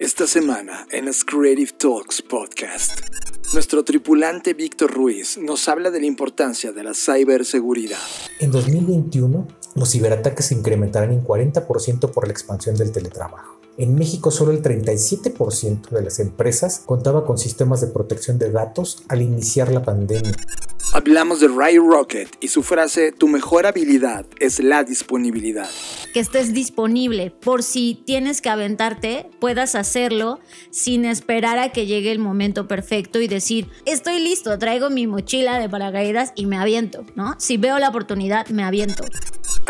Esta semana en las Creative Talks Podcast, nuestro tripulante Víctor Ruiz nos habla de la importancia de la ciberseguridad. En 2021, los ciberataques se incrementarán en 40% por la expansión del teletrabajo. En México solo el 37% de las empresas contaba con sistemas de protección de datos al iniciar la pandemia. Hablamos de Ray Rocket y su frase, tu mejor habilidad es la disponibilidad. Que estés disponible por si tienes que aventarte, puedas hacerlo sin esperar a que llegue el momento perfecto y decir, estoy listo, traigo mi mochila de paracaídas y me aviento, ¿no? Si veo la oportunidad, me aviento.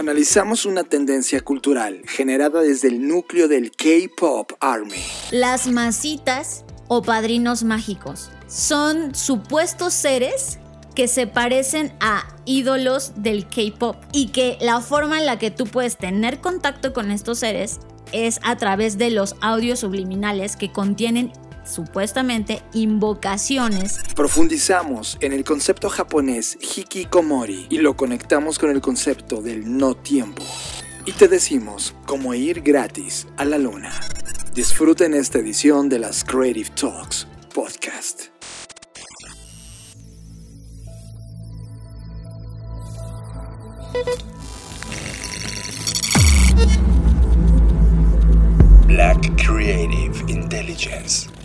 Analizamos una tendencia cultural generada desde el núcleo del K-Pop Army. Las masitas o padrinos mágicos son supuestos seres que se parecen a ídolos del K-pop y que la forma en la que tú puedes tener contacto con estos seres es a través de los audios subliminales que contienen supuestamente invocaciones. Profundizamos en el concepto japonés hikikomori y lo conectamos con el concepto del no tiempo. Y te decimos cómo ir gratis a la luna. Disfruten esta edición de las Creative Talks Podcast. Black Creative Intelligence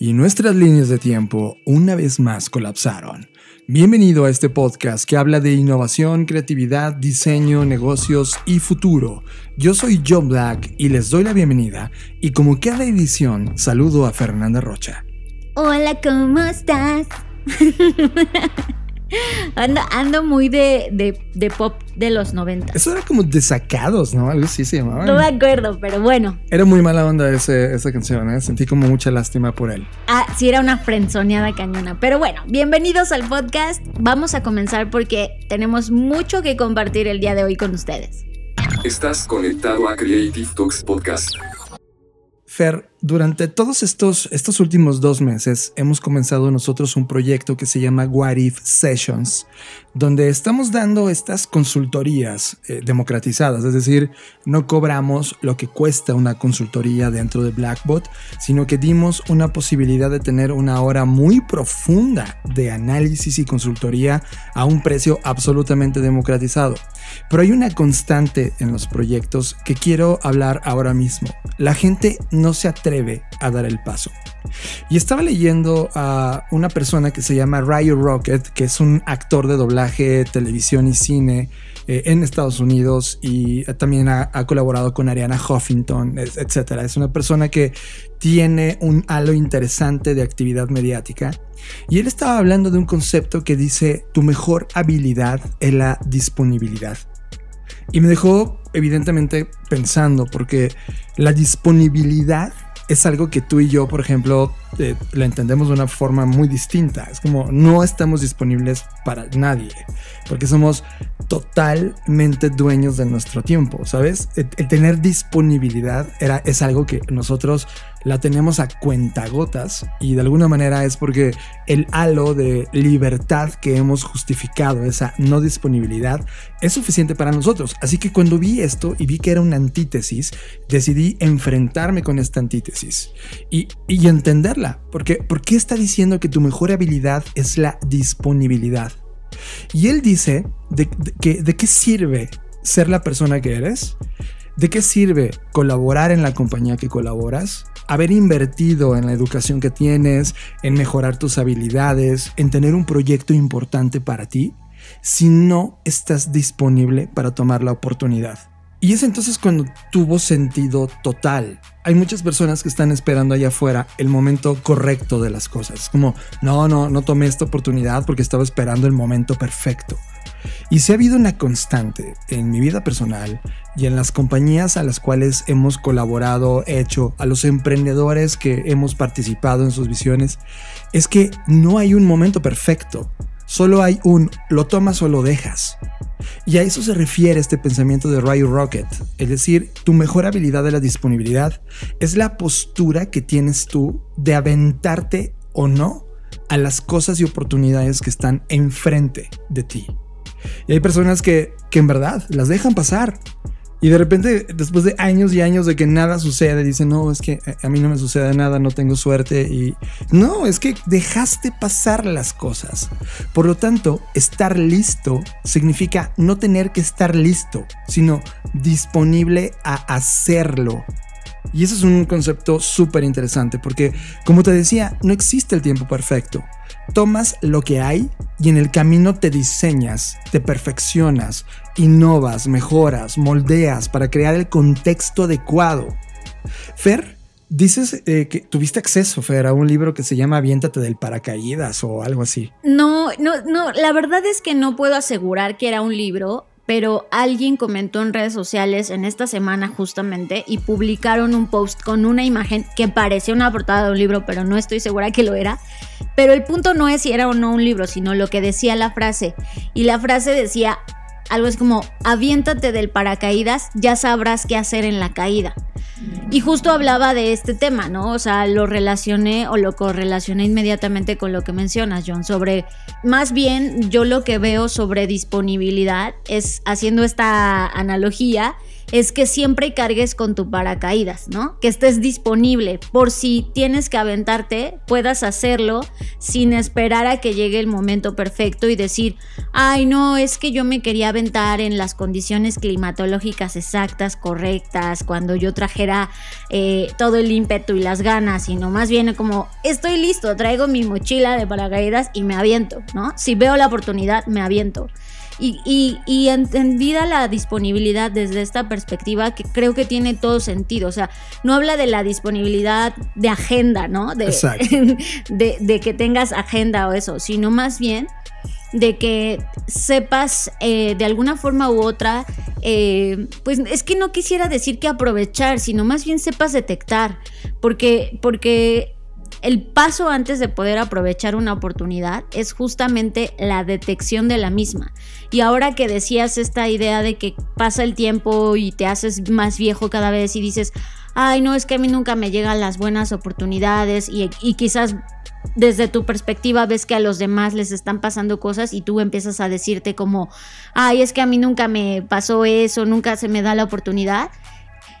Y nuestras líneas de tiempo una vez más colapsaron. Bienvenido a este podcast que habla de innovación, creatividad, diseño, negocios y futuro. Yo soy John Black y les doy la bienvenida y como cada edición saludo a Fernanda Rocha. Hola, ¿cómo estás? Ando, ando muy de, de, de pop de los 90. Eso era como desacados, ¿no? Algo así se llamaba. No me acuerdo, pero bueno. Era muy mala onda ese, esa canción, ¿eh? Sentí como mucha lástima por él. Ah, sí, era una frenzoneada cañona. Pero bueno, bienvenidos al podcast. Vamos a comenzar porque tenemos mucho que compartir el día de hoy con ustedes. Estás conectado a Creative Talks Podcast. Fer, durante todos estos, estos últimos dos meses hemos comenzado nosotros un proyecto que se llama What If Sessions, donde estamos dando estas consultorías eh, democratizadas, es decir, no cobramos lo que cuesta una consultoría dentro de Blackbot, sino que dimos una posibilidad de tener una hora muy profunda de análisis y consultoría a un precio absolutamente democratizado. Pero hay una constante en los proyectos que quiero hablar ahora mismo. La gente no se atreve a dar el paso. Y estaba leyendo a una persona que se llama Ryo Rocket, que es un actor de doblaje, televisión y cine eh, en Estados Unidos y también ha, ha, colaborado con Ariana Huffington, etc. Es una persona que tiene un halo interesante de actividad mediática. Y él estaba hablando de un concepto que dice, tu mejor habilidad es la disponibilidad. Y me dejó evidentemente pensando, porque la disponibilidad es algo que tú y yo, por ejemplo, eh, la entendemos de una forma muy distinta. Es como no estamos disponibles para nadie, porque somos totalmente dueños de nuestro tiempo, ¿sabes? El, el tener disponibilidad era, es algo que nosotros la tenemos a cuentagotas y de alguna manera es porque el halo de libertad que hemos justificado, esa no disponibilidad, es suficiente para nosotros. Así que cuando vi esto y vi que era una antítesis, decidí enfrentarme con esta antítesis y, y entenderla. Porque, ¿Por qué está diciendo que tu mejor habilidad es la disponibilidad? Y él dice de, que, de qué sirve ser la persona que eres, de qué sirve colaborar en la compañía que colaboras, haber invertido en la educación que tienes, en mejorar tus habilidades, en tener un proyecto importante para ti, si no estás disponible para tomar la oportunidad. Y es entonces cuando tuvo sentido total. Hay muchas personas que están esperando allá afuera el momento correcto de las cosas. Como, no, no, no tomé esta oportunidad porque estaba esperando el momento perfecto. Y si ha habido una constante en mi vida personal y en las compañías a las cuales hemos colaborado, hecho, a los emprendedores que hemos participado en sus visiones, es que no hay un momento perfecto. Solo hay un lo tomas o lo dejas. Y a eso se refiere este pensamiento de Ryu Rocket, es decir, tu mejor habilidad de la disponibilidad es la postura que tienes tú de aventarte o no a las cosas y oportunidades que están enfrente de ti. Y hay personas que, que en verdad las dejan pasar y de repente, después de años y años de que nada sucede, dicen, no, es que a mí no me sucede nada, no tengo suerte. Y no, es que dejaste pasar las cosas. Por lo tanto, estar listo significa no tener que estar listo, sino disponible a hacerlo. Y eso es un concepto súper interesante porque, como te decía, no existe el tiempo perfecto. Tomas lo que hay y en el camino te diseñas, te perfeccionas, innovas, mejoras, moldeas para crear el contexto adecuado. Fer, dices eh, que tuviste acceso, Fer, a un libro que se llama Aviéntate del paracaídas o algo así. No, no, no, la verdad es que no puedo asegurar que era un libro pero alguien comentó en redes sociales en esta semana justamente y publicaron un post con una imagen que parecía una portada de un libro, pero no estoy segura que lo era. Pero el punto no es si era o no un libro, sino lo que decía la frase. Y la frase decía algo es como, aviéntate del paracaídas, ya sabrás qué hacer en la caída. Y justo hablaba de este tema, ¿no? O sea, lo relacioné o lo correlacioné inmediatamente con lo que mencionas, John, sobre, más bien yo lo que veo sobre disponibilidad es, haciendo esta analogía, es que siempre cargues con tu paracaídas, ¿no? Que estés disponible por si tienes que aventarte, puedas hacerlo sin esperar a que llegue el momento perfecto y decir, ay no, es que yo me quería aventar en las condiciones climatológicas exactas, correctas, cuando yo trajera eh, todo el ímpetu y las ganas, sino más bien como, estoy listo, traigo mi mochila de paracaídas y me aviento, ¿no? Si veo la oportunidad, me aviento. Y, entendida la disponibilidad desde esta perspectiva, que creo que tiene todo sentido. O sea, no habla de la disponibilidad de agenda, ¿no? De, de, que tengas agenda o eso, sino más bien de que sepas eh, de alguna forma u otra, eh, pues es que no quisiera decir que aprovechar, sino más bien sepas detectar, porque, porque el paso antes de poder aprovechar una oportunidad es justamente la detección de la misma. Y ahora que decías esta idea de que pasa el tiempo y te haces más viejo cada vez y dices, ay, no, es que a mí nunca me llegan las buenas oportunidades y, quizás desde tu perspectiva ves que a los demás les están pasando cosas y tú empiezas a decirte como, ay, es que a mí nunca me pasó eso, nunca se me da la oportunidad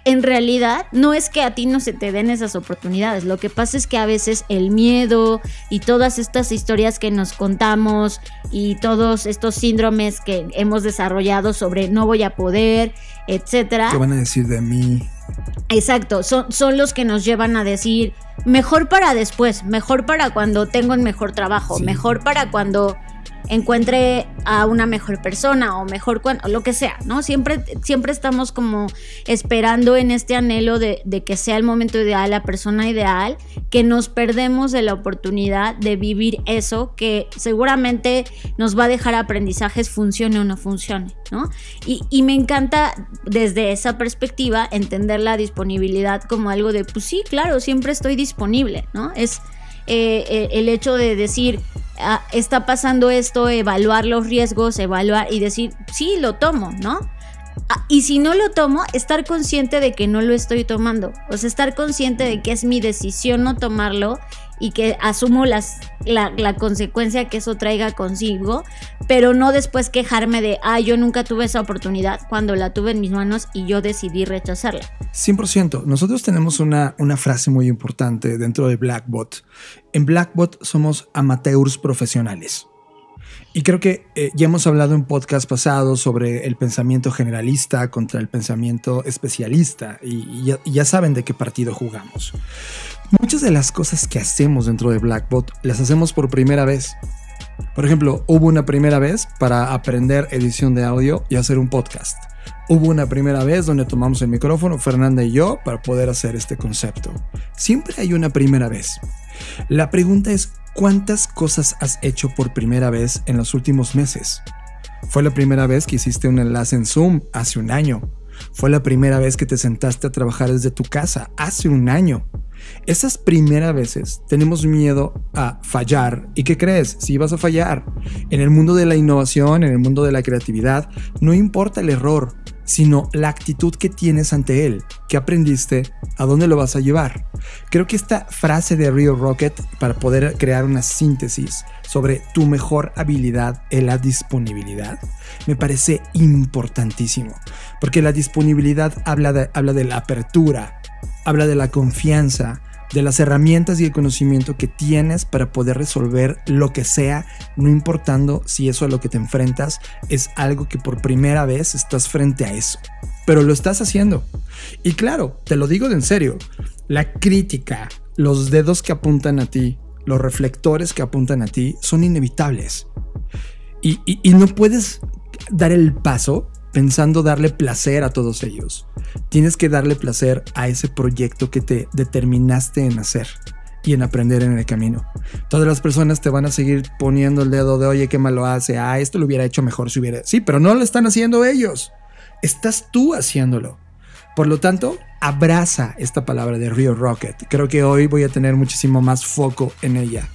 en realidad no es que a ti no se te den esas oportunidades, lo que pasa es que a veces el miedo y todas estas historias que nos contamos y todos estos síndromes que hemos desarrollado sobre no voy a poder, etcétera. ¿Qué van a decir de mí? Exacto, son, son los que nos llevan a decir mejor para después, mejor para cuando tengo un mejor trabajo, mejor para cuando encuentre a una mejor persona o mejor o lo que sea, ¿no? Siempre, siempre estamos como esperando en este anhelo de, de, que sea el momento ideal, la persona ideal, que nos perdemos de la oportunidad de vivir eso que seguramente nos va a dejar aprendizajes, funcione o no funcione, ¿no? Y, y me encanta desde esa perspectiva entender la disponibilidad como algo de, pues sí, claro, siempre estoy disponible, ¿no? Es eh, eh, el hecho de decir, ah, está pasando esto, evaluar los riesgos, evaluar y decir, sí, lo tomo, ¿no? Ah, y si no lo tomo, estar consciente de que no lo estoy tomando. O sea, estar consciente de que es mi decisión no tomarlo y que asumo las, la, la, consecuencia que eso traiga consigo, pero no después quejarme de, ah, yo nunca tuve esa oportunidad cuando la tuve en mis manos y yo decidí rechazarla. 100%. Nosotros tenemos una, una frase muy importante dentro de Blackbot. En Blackbot somos amateurs profesionales. Y creo que eh, ya hemos hablado en podcast pasados sobre el pensamiento generalista contra el pensamiento especialista y, ya, saben de qué partido jugamos. Muchas de las cosas que hacemos dentro de Blackbot las hacemos por primera vez. Por ejemplo, hubo una primera vez para aprender edición de audio y hacer un podcast. Hubo una primera vez donde tomamos el micrófono, Fernanda y yo, para poder hacer este concepto. Siempre hay una primera vez. La pregunta es, ¿cuántas cosas has hecho por primera vez en los últimos meses? Fue la primera vez que hiciste un enlace en Zoom hace un año. Fue la primera vez que te sentaste a trabajar desde tu casa hace un año. Esas primeras veces tenemos miedo a fallar. ¿Y qué crees? Si vas a fallar. En el mundo de la innovación, en el mundo de la creatividad, no importa el error, sino la actitud que tienes ante él, qué aprendiste, a dónde lo vas a llevar. Creo que esta frase de Rio Rocket, para poder crear una síntesis sobre tu mejor habilidad en la disponibilidad, me parece importantísimo, porque la disponibilidad habla de, habla de la apertura, habla de la confianza, de las herramientas y el conocimiento que tienes para poder resolver lo que sea, no importando si eso a lo que te enfrentas es algo que por primera vez estás frente a eso. Pero lo estás haciendo. Y claro, te lo digo de en serio, la crítica, los dedos que apuntan a ti, los reflectores que apuntan a ti son inevitables. Y, y no puedes dar el paso pensando darle placer a todos ellos. Tienes que darle placer a ese proyecto que te determinaste en hacer y en aprender en el camino. Todas las personas te van a seguir poniendo el dedo de, oye, qué malo hace, ah, esto lo hubiera hecho mejor si hubiera... Sí, pero no lo están haciendo ellos. Estás tú haciéndolo. Por lo tanto, abraza esta palabra de Rio Rocket. Creo que hoy voy a tener muchísimo más foco en ella.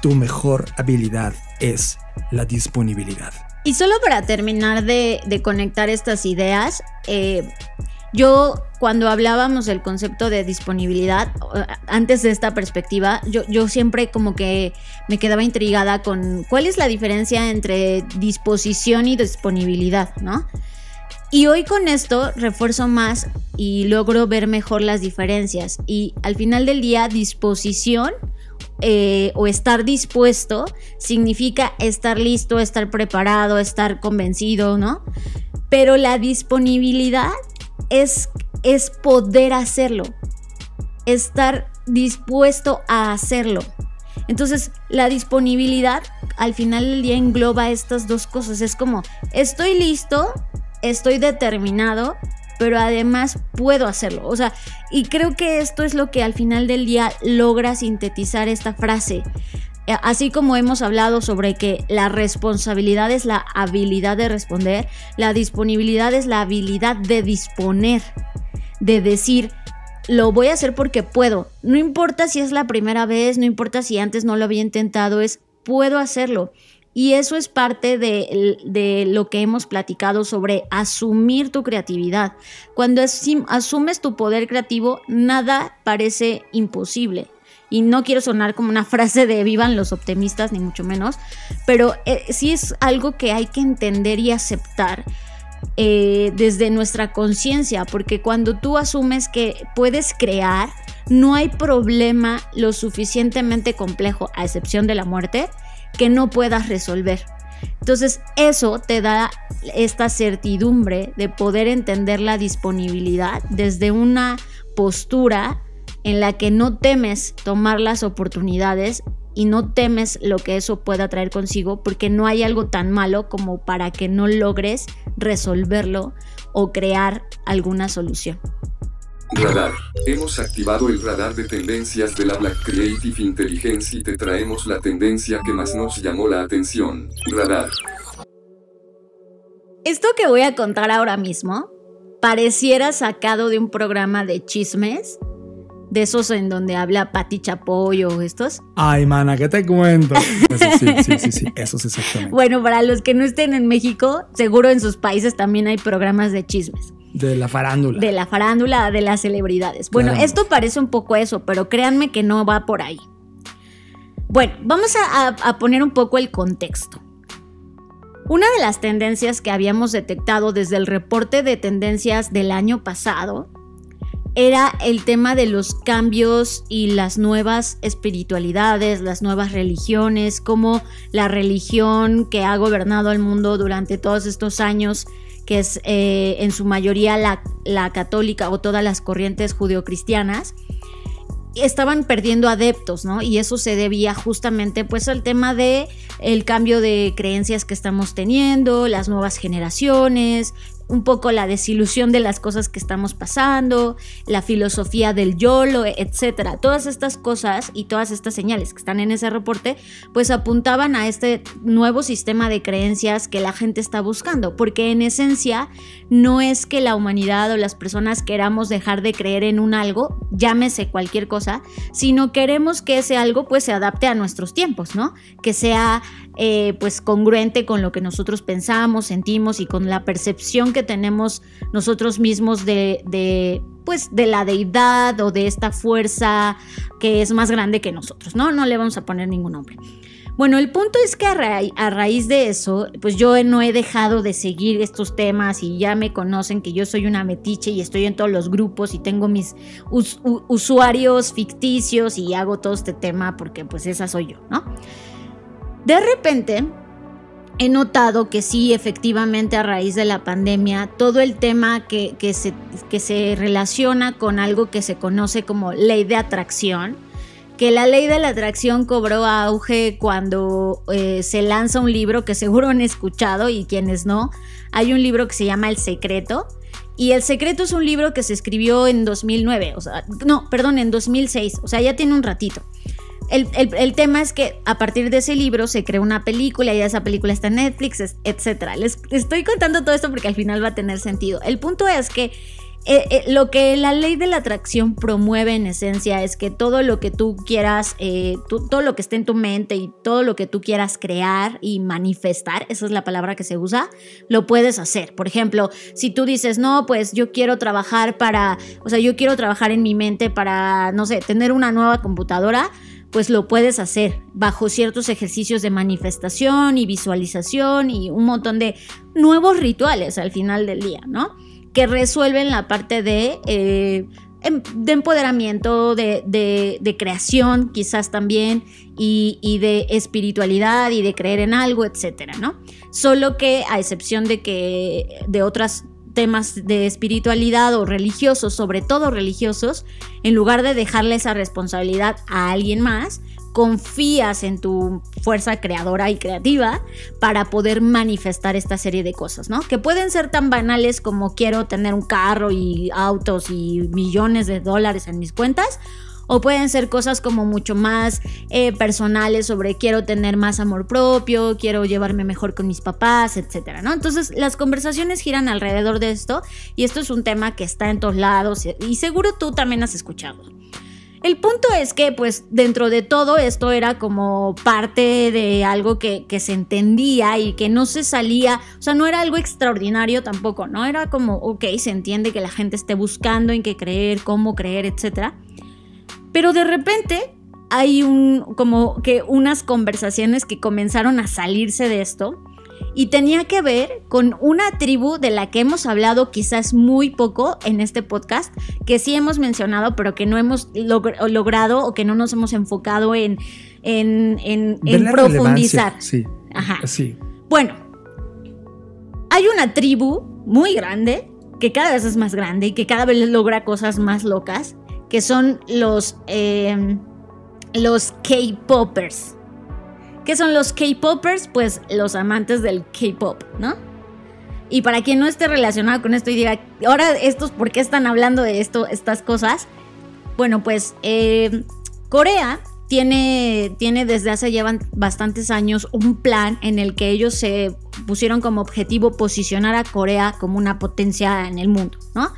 Tu mejor habilidad es la disponibilidad. Y solo para terminar de, conectar estas ideas, eh, yo cuando hablábamos del concepto de disponibilidad, antes de esta perspectiva, yo, yo siempre como que me quedaba intrigada con cuál es la diferencia entre disposición y disponibilidad, ¿no? Y hoy con esto refuerzo más y logro ver mejor las diferencias. Y al final del día, disposición eh, o estar dispuesto significa estar listo, estar preparado, estar convencido, ¿no? Pero la disponibilidad es, es poder hacerlo, estar dispuesto a hacerlo. Entonces, la disponibilidad al final del día engloba estas dos cosas. Es como, estoy listo, estoy determinado, pero además puedo hacerlo. O sea, y creo que esto es lo que al final del día logra sintetizar esta frase. Eh, así como hemos hablado sobre que la responsabilidad es la habilidad de responder, la disponibilidad es la habilidad de disponer, de decir, lo voy a hacer porque puedo. No importa si es la primera vez, no importa si antes no lo había intentado, es puedo hacerlo. Y eso es parte de, lo que hemos platicado sobre asumir tu creatividad. Cuando asumes tu poder creativo, nada parece imposible. Y no quiero sonar como una frase de vivan los optimistas, ni mucho menos, pero eh, sí es algo que hay que entender y aceptar. Eh, desde nuestra conciencia, porque cuando tú asumes que puedes crear, no hay problema lo suficientemente complejo, a excepción de la muerte, que no puedas resolver. Entonces eso te da esta certidumbre de poder entender la disponibilidad desde una postura en la que no temes tomar las oportunidades y no temes lo que eso pueda traer consigo porque no hay algo tan malo como para que no logres resolverlo o crear alguna solución. Radar. Hemos activado el radar de tendencias de la Black Creative Intelligence y te traemos la tendencia que más nos llamó la atención. Radar. Esto que voy a contar ahora mismo pareciera sacado de un programa de chismes, de esos en donde habla Pati Chapoy o estos. Ay, mana, ¿qué te cuento? sí, sí, sí, sí, eso es exactamente. Bueno, para los que no estén en México, seguro en sus países también hay programas de chismes. De la farándula. De la farándula, de las celebridades. Bueno, esto parece un poco eso, pero créanme que no va por ahí. Bueno, vamos a, poner un poco el contexto. Una de las tendencias que habíamos detectado desde el reporte de tendencias del año pasado era el tema de los cambios y las nuevas espiritualidades, las nuevas religiones, como la religión que ha gobernado el mundo durante todos estos años que es eh, en su mayoría la, católica o todas las corrientes judeocristianas, estaban perdiendo adeptos, ¿no? Y eso se debía justamente pues al tema de el cambio de creencias que estamos teniendo, las nuevas generaciones, un poco la desilusión de las cosas que estamos pasando, la filosofía del YOLO, etcétera. Todas estas cosas y todas estas señales que están en ese reporte, pues apuntaban a este nuevo sistema de creencias que la gente está buscando, porque en esencia no es que la humanidad o las personas queramos dejar de creer en un algo, llámese cualquier cosa, sino queremos que ese algo pues se adapte a nuestros tiempos, ¿no? Que sea eh, pues congruente con lo que nosotros pensamos, sentimos y con la percepción que tenemos nosotros mismos de, pues de la deidad o de esta fuerza que es más grande que nosotros, ¿no? No le vamos a poner ningún nombre. Bueno, el punto es que a, raíz de eso, pues yo no he dejado de seguir estos temas y ya me conocen que yo soy una metiche y estoy en todos los grupos y tengo mis usuarios ficticios y hago todo este tema porque pues esa soy yo, ¿no? De repente, he notado que sí, efectivamente, a raíz de la pandemia, todo el tema que, se, que se relaciona con algo que se conoce como ley de atracción, que la ley de la atracción cobró auge cuando eh, se lanza un libro que seguro han escuchado y quienes no, hay un libro que se llama El Secreto. Y El Secreto es un libro que se escribió en 2009, o sea, no, perdón, en 2006, o sea, ya tiene un ratito. El, tema es que a partir de ese libro se creó una película y esa película está en Netflix, etc. Les estoy contando todo esto porque al final va a tener sentido. El punto es que eh, eh, lo que la ley de la atracción promueve en esencia es que todo lo que tú quieras, eh, todo lo que esté en tu mente y todo lo que tú quieras crear y manifestar, esa es la palabra que se usa, lo puedes hacer. Por ejemplo, si tú dices, no, pues yo quiero trabajar para, o sea, yo quiero trabajar en mi mente para, no sé, tener una nueva computadora, pues lo puedes hacer bajo ciertos ejercicios de manifestación y visualización y un montón de nuevos rituales al final del día, ¿no? Que resuelven la parte de, eh, em, de empoderamiento, de, creación quizás también y, y, de espiritualidad y de creer en algo, etcétera, ¿no? Solo que a excepción de que de otras temas de espiritualidad o religiosos, sobre todo religiosos, en lugar de dejarle esa responsabilidad a alguien más, confías en tu fuerza creadora y creativa para poder manifestar esta serie de cosas, ¿no? Que pueden ser tan banales como quiero tener un carro y autos y millones de dólares en mis cuentas, o pueden ser cosas como mucho más eh, personales sobre quiero tener más amor propio, quiero llevarme mejor con mis papás, etcétera, ¿no? Entonces las conversaciones giran alrededor de esto y esto es un tema que está en todos lados y seguro tú también has escuchado. El punto es que, pues, dentro de todo esto era como parte de algo que, que, se entendía y que no se salía, o sea, no era algo extraordinario tampoco, ¿no? Era como, ok, se entiende que la gente esté buscando en qué creer, cómo creer, etcétera. Pero de repente hay un, como que unas conversaciones que comenzaron a salirse de esto y tenía que ver con una tribu de la que hemos hablado quizás muy poco en este podcast, que sí hemos mencionado, pero que no hemos logrado o que no nos hemos enfocado en, en, en, profundizar. Sí. Ajá. Sí. Bueno, hay una tribu muy grande, que cada vez es más grande y que cada vez logra cosas más locas, que son los, em, los K-Poppers. ¿Qué son los K-Poppers? Pues los amantes del K-Pop, ¿no? Y para quien no esté relacionado con esto y diga, ahora estos, ¿por qué están hablando de esto, estas cosas? Bueno, pues em, Corea tiene, tiene desde hace llevan bastantes años un plan en el que ellos se pusieron como objetivo posicionar a Corea como una potencia en el mundo, ¿no?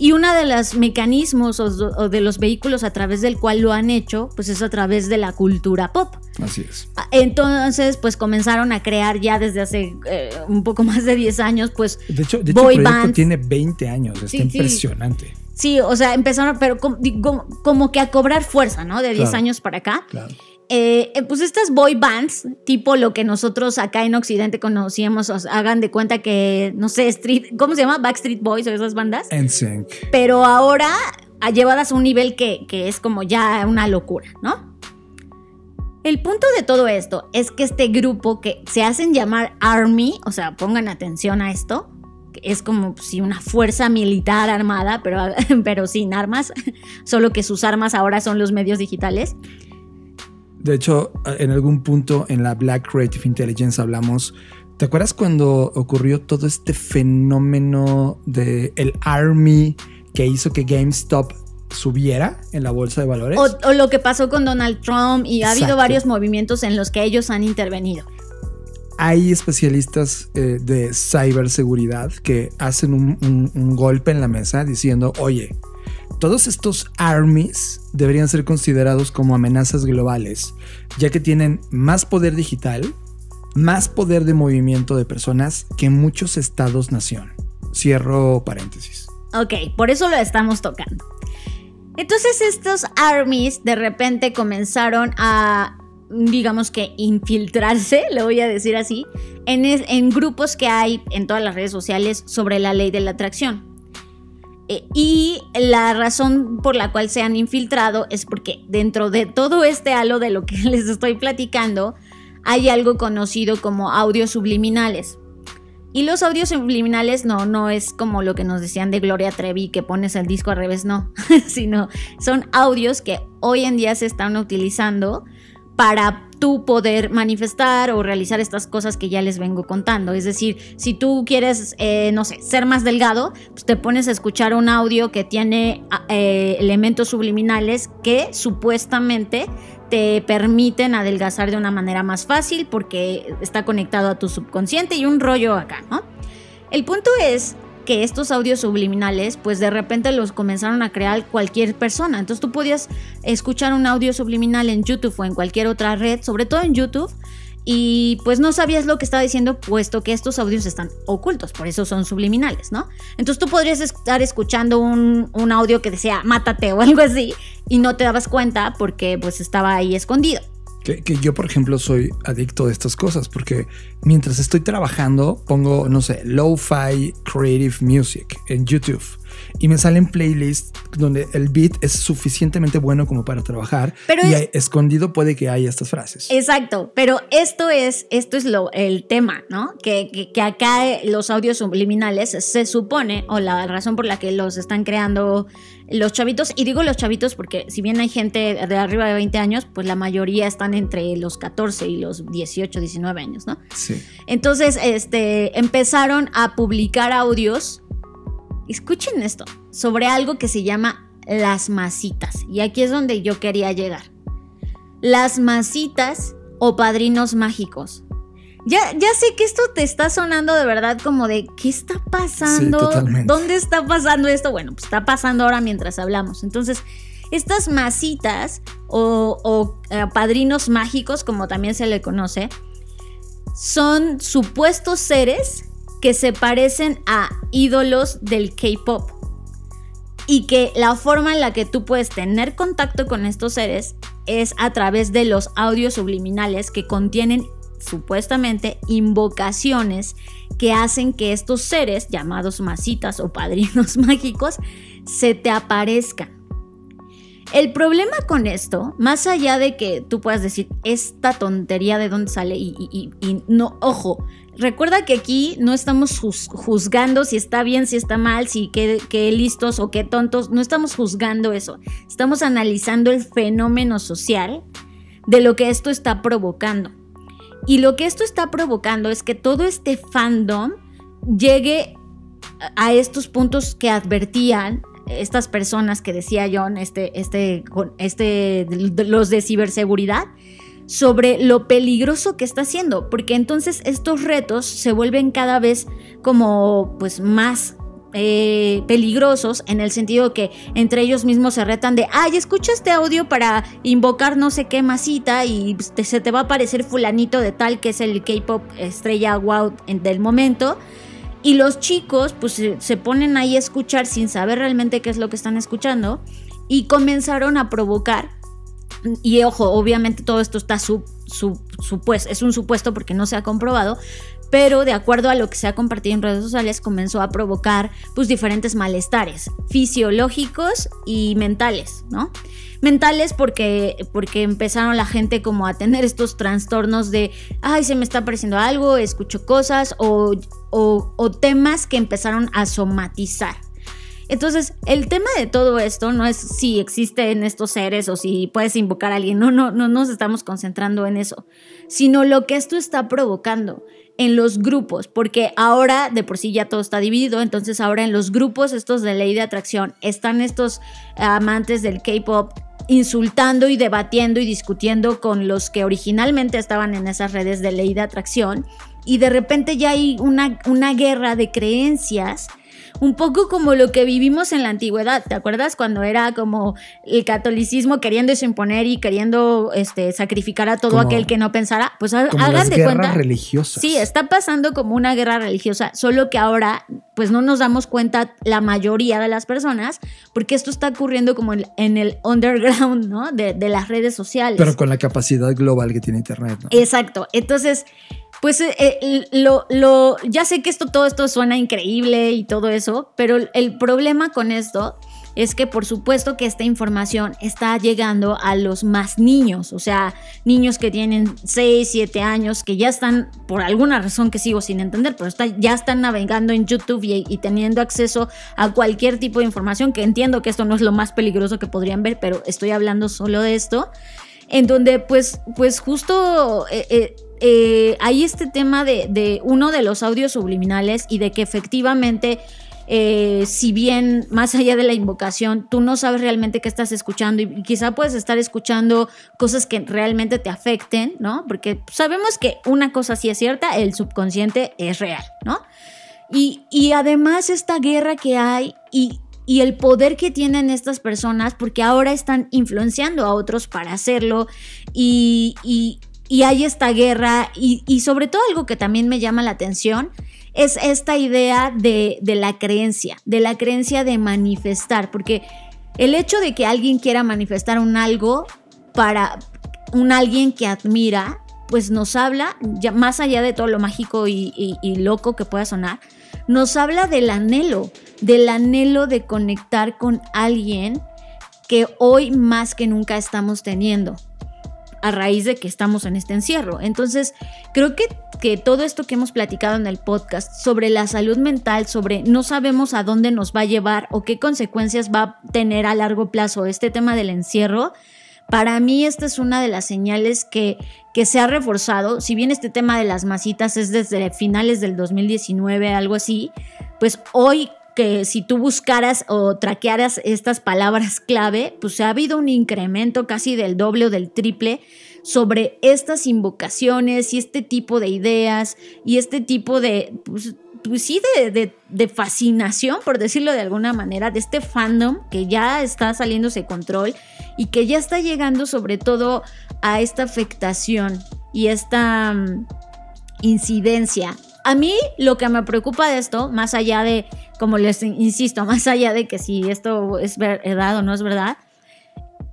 Y uno de los mecanismos o, de los vehículos a través del cual lo han hecho, pues es a través de la cultura pop. Así es. Ah, entonces, pues comenzaron a crear ya desde hace eh, un poco más de 10 años, pues. De hecho, de hecho el proyecto tiene 20 años, está impresionante. Sí. o sea, empezaron, pero como, que a cobrar fuerza, ¿no? De 10 años para acá. Claro. Eh, eh, pues estas boy bands, tipo lo que nosotros acá en Occidente conocíamos, hagan de cuenta que, no sé, Street, ¿cómo se llama? Backstreet Boys o esas bandas. NSYNC. Pero ahora llevadas a un nivel que, que es como ya una locura, ¿no? El punto de todo esto es que este grupo que se hacen llamar Army, o sea, pongan atención a esto, es como si una fuerza militar armada, pero, pero sin armas, solo que sus armas ahora son los medios digitales. De hecho, en algún punto en la Black Creative Intelligence hablamos ¿Te acuerdas cuando ocurrió todo este fenómeno de el Army que hizo que GameStop subiera en la bolsa de valores? O, o lo que pasó con Donald Trump y ha habido varios movimientos en los que ellos han intervenido. Hay especialistas eh, de ciberseguridad que hacen un, un- un golpe en la mesa diciendo, oye, todos estos armies deberían ser considerados como amenazas globales, ya que tienen más poder digital, más poder de movimiento de personas que muchos estados-nación. Cierro paréntesis. Ok, por eso lo estamos tocando. Entonces estos armies de repente comenzaron a, digamos que, infiltrarse, le voy a decir así, en, en grupos que hay en todas las redes sociales sobre la ley de la atracción. Eh, y la razón por la cual se han infiltrado es porque dentro de todo este halo de lo que les estoy platicando, hay algo conocido como audios subliminales. Y los audios subliminales no, no es como lo que nos decían de Gloria Trevi, que pones el disco al revés, no, sino son audios que hoy en día se están utilizando para tú poder manifestar o realizar estas cosas que ya les vengo contando. Es decir, si tú quieres, eh, no sé, ser más delgado, pues te pones a escuchar un audio que tiene eh, elementos subliminales que supuestamente te permiten adelgazar de una manera más fácil porque está conectado a tu subconsciente y un rollo acá, ¿no? El punto es que estos audios subliminales, pues de repente los comenzaron a crear cualquier persona. Entonces tú podías escuchar un audio subliminal en YouTube o en cualquier otra red, sobre todo en YouTube, y pues no sabías lo que estaba diciendo, puesto que estos audios están ocultos, por eso son subliminales, ¿no? Entonces tú podrías estar escuchando un, un audio que decía mátate o algo así, y no te dabas cuenta porque pues estaba ahí escondido. Que, que yo, por ejemplo, soy adicto a estas cosas porque mientras estoy trabajando pongo, no sé, lo-fi creative music en YouTube y me salen playlists donde el beat es suficientemente bueno como para trabajar Pero y es- escondido puede que haya estas frases. Exacto, pero esto es, esto es lo, el tema, ¿no? Que, que, que acá los audios subliminales se supone, o la razón por la que los están creando los chavitos, y digo los chavitos porque si bien hay gente de arriba de 20 años, pues la mayoría están entre los 14 y los 18, 19 años, ¿no? Sí. Entonces, este, empezaron a publicar audios. Escuchen esto, sobre algo que se llama las masitas. Y aquí es donde yo quería llegar. Las masitas o padrinos mágicos. Ya, ya sé que esto te está sonando de verdad como de ¿qué está pasando? Sí. ¿Dónde está pasando esto? Bueno, pues está pasando ahora mientras hablamos. Entonces, estas masitas o, o, eh, padrinos mágicos, como también se le conoce, son supuestos seres que se parecen a ídolos del K-pop. Y que la forma en la que tú puedes tener contacto con estos seres es a través de los audios subliminales que contienen supuestamente invocaciones que hacen que estos seres, llamados masitas o padrinos mágicos, se te aparezcan. El problema con esto, más allá de que tú puedas decir esta tontería de dónde sale y, no, ojo, recuerda que aquí no estamos juz- juzgando si está bien, si está mal, si qué listos o qué tontos, no estamos juzgando eso, estamos analizando el fenómeno social de lo que esto está provocando. Y lo que esto está provocando es que todo este fandom llegue a estos puntos que advertían estas personas que decía John, este, este, este, los de ciberseguridad, sobre lo peligroso que está haciendo, porque entonces estos retos se vuelven cada vez como pues más eh, peligrosos en el sentido que entre ellos mismos se retan de, ay, escucha este audio para invocar no sé qué masita y te- se te va a aparecer fulanito de tal que es el K-pop estrella wow del momento. Y los chicos pues se, ponen ahí a escuchar sin saber realmente qué es lo que están escuchando y comenzaron a provocar y ojo, obviamente todo esto está sub- supuesto, es un supuesto porque no se ha comprobado, pero de acuerdo a lo que se ha compartido en redes sociales comenzó a provocar pues diferentes malestares fisiológicos y mentales, ¿no? Mentales porque, porque empezaron la gente como a tener estos trastornos de, ay, se me está apareciendo algo, escucho cosas o, o, temas que empezaron a somatizar. Entonces, el tema de todo esto no es si existen estos seres o si puedes invocar a alguien, no, no, no nos estamos concentrando en eso, sino lo que esto está provocando en los grupos, porque ahora de por sí ya todo está dividido, entonces ahora en los grupos estos de ley de atracción están estos amantes del K-pop insultando y debatiendo y discutiendo con los que originalmente estaban en esas redes de ley de atracción y de repente ya hay una, una guerra de creencias un poco como lo que vivimos en la antigüedad, ¿te acuerdas? Cuando era como el catolicismo queriéndose imponer y queriendo este, sacrificar a todo aquel que no pensara, pues hagan de cuenta. religiosas. Sí, está pasando como una guerra religiosa, solo que ahora pues no nos damos cuenta la mayoría de las personas, porque esto está ocurriendo como en, el underground, ¿no? De, de, las redes sociales. Pero con la capacidad global que tiene Internet, ¿no? Exacto. Entonces, pues eh, eh, lo, lo, ya sé que esto, todo esto suena increíble y todo eso, pero el problema con esto es que por supuesto que esta información está llegando a los más niños, o sea, niños que tienen 6, 7 años, que ya están, por alguna razón que sigo sin entender, pero ya están navegando en YouTube y, teniendo acceso a cualquier tipo de información, que entiendo que esto no es lo más peligroso que podrían ver, pero estoy hablando solo de esto, en donde pues, pues justo... Eh, hay este tema de, uno de los audios subliminales y de que efectivamente, eh, si bien más allá de la invocación, tú no sabes realmente qué estás escuchando y quizá puedes estar escuchando cosas que realmente te afecten, ¿no? Porque sabemos que una cosa sí es cierta, el subconsciente es real, ¿no? Y, además esta guerra que hay y, el poder que tienen estas personas, porque ahora están influenciando a otros para hacerlo y, y hay esta guerra y, sobre todo algo que también me llama la atención es esta idea de, la creencia, de la creencia de manifestar, porque el hecho de que alguien quiera manifestar un algo para un alguien que admira, pues nos habla, ya más allá de todo lo mágico y, y loco que pueda sonar, nos habla del anhelo, del anhelo de conectar con alguien que hoy más que nunca estamos teniendo a raíz de que estamos en este encierro. Entonces, creo que, que todo esto que hemos platicado en el podcast sobre la salud mental, sobre no sabemos a dónde nos va a llevar o qué consecuencias va a tener a largo plazo este tema del encierro, para mí esta es una de las señales que, que se ha reforzado. Si bien este tema de las masitas es desde finales del 2019, algo así, pues hoy que si tú buscaras o traquearas estas palabras clave, pues ha habido un incremento casi del doble o del triple sobre estas invocaciones y este tipo de ideas y este tipo de, pues, pues sí, de, de, fascinación, por decirlo de alguna manera, de este fandom que ya está saliéndose control y que ya está llegando sobre todo a esta afectación y esta mm, incidencia. A mí lo que me preocupa de esto, más allá de, como les insisto, más allá de que si esto es verdad o no es verdad,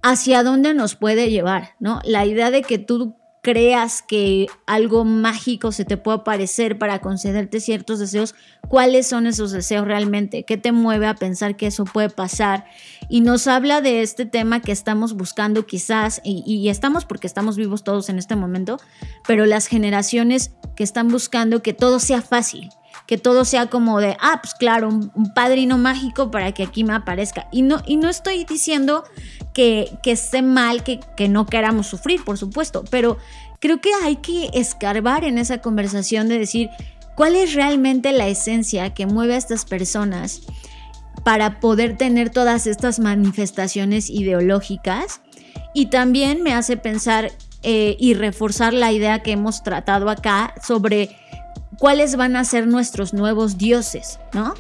hacia dónde nos puede llevar, ¿no? La idea de que tú creas que algo mágico se te puede aparecer para concederte ciertos deseos, ¿cuáles son esos deseos realmente? ¿Qué te mueve a pensar que eso puede pasar? Y nos habla de este tema que estamos buscando quizás, y, estamos porque estamos vivos todos en este momento, pero las generaciones que están buscando que todo sea fácil, que todo sea como de, ah, pues claro, un, padrino mágico para que aquí me aparezca. Y no, y no estoy diciendo que, que esté mal, que, que no queramos sufrir, por supuesto, pero creo que hay que escarbar en esa conversación de decir cuál es realmente la esencia que mueve a estas personas para poder tener todas estas manifestaciones ideológicas. Y también me hace pensar eh, y reforzar la idea que hemos tratado acá sobre cuáles van a ser nuestros nuevos dioses, ¿no?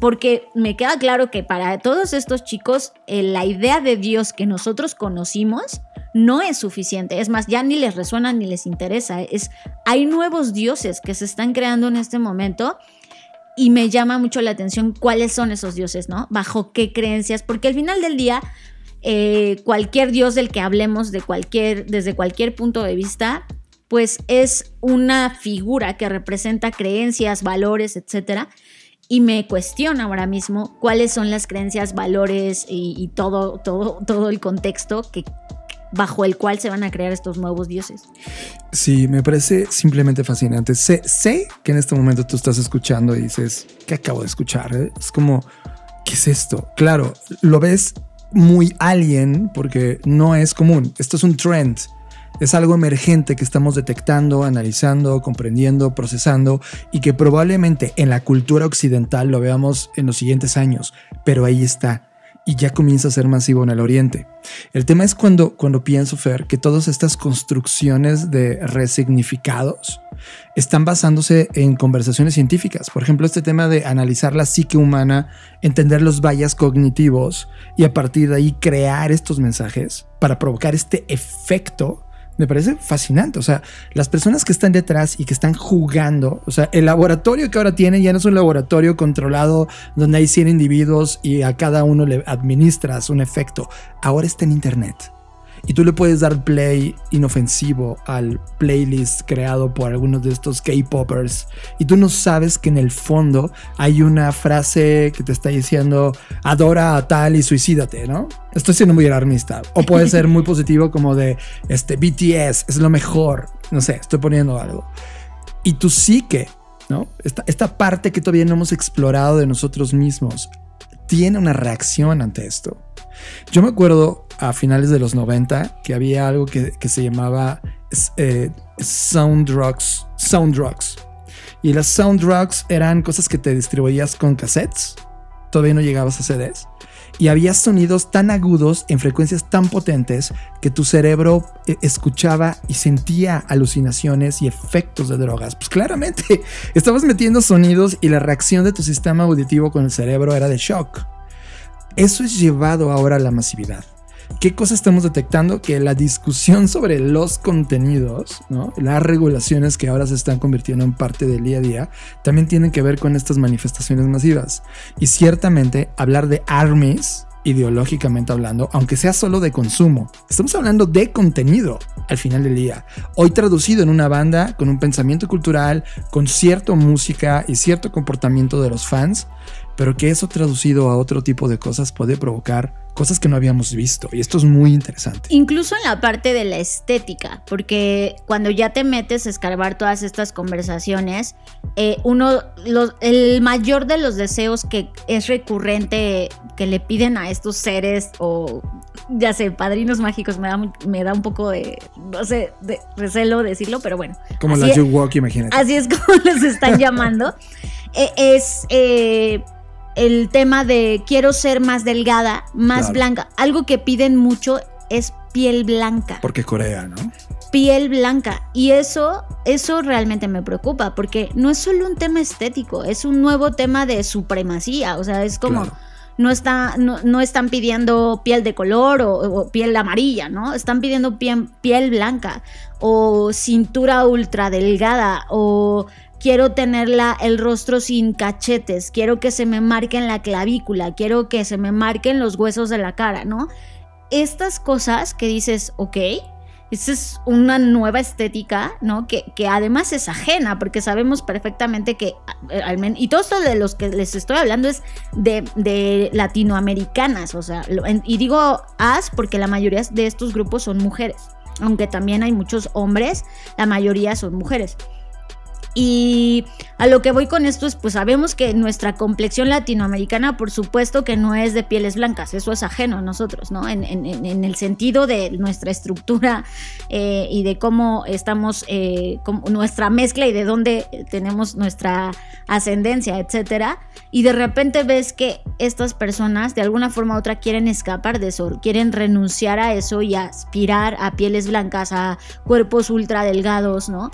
Porque me queda claro que para todos estos chicos eh, la idea de Dios que nosotros conocimos no es suficiente. Es más, ya ni les resuena ni les interesa. Es, hay nuevos dioses que se están creando en este momento y me llama mucho la atención cuáles son esos dioses, ¿no? Bajo qué creencias, porque al final del día eh, cualquier dios del que hablemos de cualquier, desde cualquier punto de vista pues es una figura que representa creencias, valores, etc. Y me cuestiona ahora mismo cuáles son las creencias, valores y, todo, todo, todo el contexto que, bajo el cual se van a crear estos nuevos dioses. Sí, me parece simplemente fascinante. Sé, sé que en este momento tú estás escuchando y dices, ¿qué acabo de escuchar? Eh? Es como, ¿qué es esto? Claro, lo ves muy alien porque no es común. Esto es un trend Es algo emergente que estamos detectando, analizando, comprendiendo, procesando y que probablemente en la cultura occidental lo veamos en los siguientes años, pero ahí está y ya comienza a ser masivo en el oriente. El tema es cuando, cuando pienso, Fer, que todas estas construcciones de resignificados están basándose en conversaciones científicas. Por ejemplo, este tema de analizar la psique humana, entender los vallas cognitivos y a partir de ahí crear estos mensajes para provocar este efecto me parece fascinante. O sea, las personas que están detrás y que están jugando, o sea, el laboratorio que ahora tienen ya no es un laboratorio controlado donde hay 100 individuos y a cada uno le administras un efecto. Ahora está en Internet y tú le puedes dar play inofensivo al playlist creado por algunos de estos K-Poppers y tú no sabes que en el fondo hay una frase que te está diciendo adora a tal y suicídate, ¿no? Estoy siendo muy alarmista. O puede ser muy positivo como de este BTS es lo mejor. No sé, estoy poniendo algo. Y tú sí que, ¿no? Esta, esta parte que todavía no hemos explorado de nosotros mismos tiene una reacción ante esto. Yo me acuerdo a finales de los 90 que había algo que, se llamaba eh, sound drugs, sound drugs. Y las sound drugs eran cosas que te distribuías con cassettes. Todavía no llegabas a CDs. Y había sonidos tan agudos en frecuencias tan potentes que tu cerebro eh, escuchaba y sentía alucinaciones y efectos de drogas. Pues claramente, estabas metiendo sonidos y la reacción de tu sistema auditivo con el cerebro era de shock. Eso es llevado ahora a la masividad. ¿Qué cosa estamos detectando? Que la discusión sobre los contenidos, las regulaciones que ahora se están convirtiendo en parte del día a día, también tienen que ver con estas manifestaciones masivas. Y ciertamente hablar de armies, ideológicamente hablando, aunque sea solo de consumo, estamos hablando de contenido al final del día. Hoy traducido en una banda con un pensamiento cultural, con cierta música y cierto comportamiento de los fans, pero que eso traducido a otro tipo de cosas puede provocar cosas que no habíamos visto y esto es muy interesante. Incluso en la parte de la estética, porque cuando ya te metes a escarbar todas estas conversaciones, eh, uno, el mayor de los deseos que es recurrente que le piden a estos seres o ya sé, padrinos mágicos, me da, me da un poco de, no sé, de recelo decirlo, pero bueno. Como la You Walk, imagínate. Así es como los están llamando. Eh, es... Eh, el tema de quiero ser más delgada, más blanca. Algo que piden mucho es piel blanca. Porque Corea, ¿no? Piel blanca. Y eso, eso realmente me preocupa, porque no es solo un tema estético, es un nuevo tema de supremacía. O sea, es como. No, está, no, están pidiendo piel de color o, piel amarilla, ¿no? Están pidiendo piel blanca o cintura ultra delgada o quiero tenerla el rostro sin cachetes, quiero que se me marquen la clavícula, quiero que se me marquen los huesos de la cara, ¿no? Estas cosas que dices, ok, esta es una nueva estética, ¿no? Que, que, además es ajena, porque sabemos perfectamente que, eh, y todo esto de los que les estoy hablando es de, de latinoamericanas, o sea, y digo as porque la mayoría de estos grupos son mujeres, aunque también hay muchos hombres, la mayoría son mujeres. Y a lo que voy con esto es, pues sabemos que nuestra complexión latinoamericana, por supuesto que no es de pieles blancas, eso es ajeno a nosotros, ¿no? En, el sentido de nuestra estructura eh, y de cómo estamos, eh, nuestra mezcla y de dónde tenemos nuestra ascendencia, etcétera. Y de repente ves que estas personas, de alguna forma u otra, quieren escapar de eso, quieren renunciar a eso y aspirar a pieles blancas, a cuerpos ultra delgados, ¿no?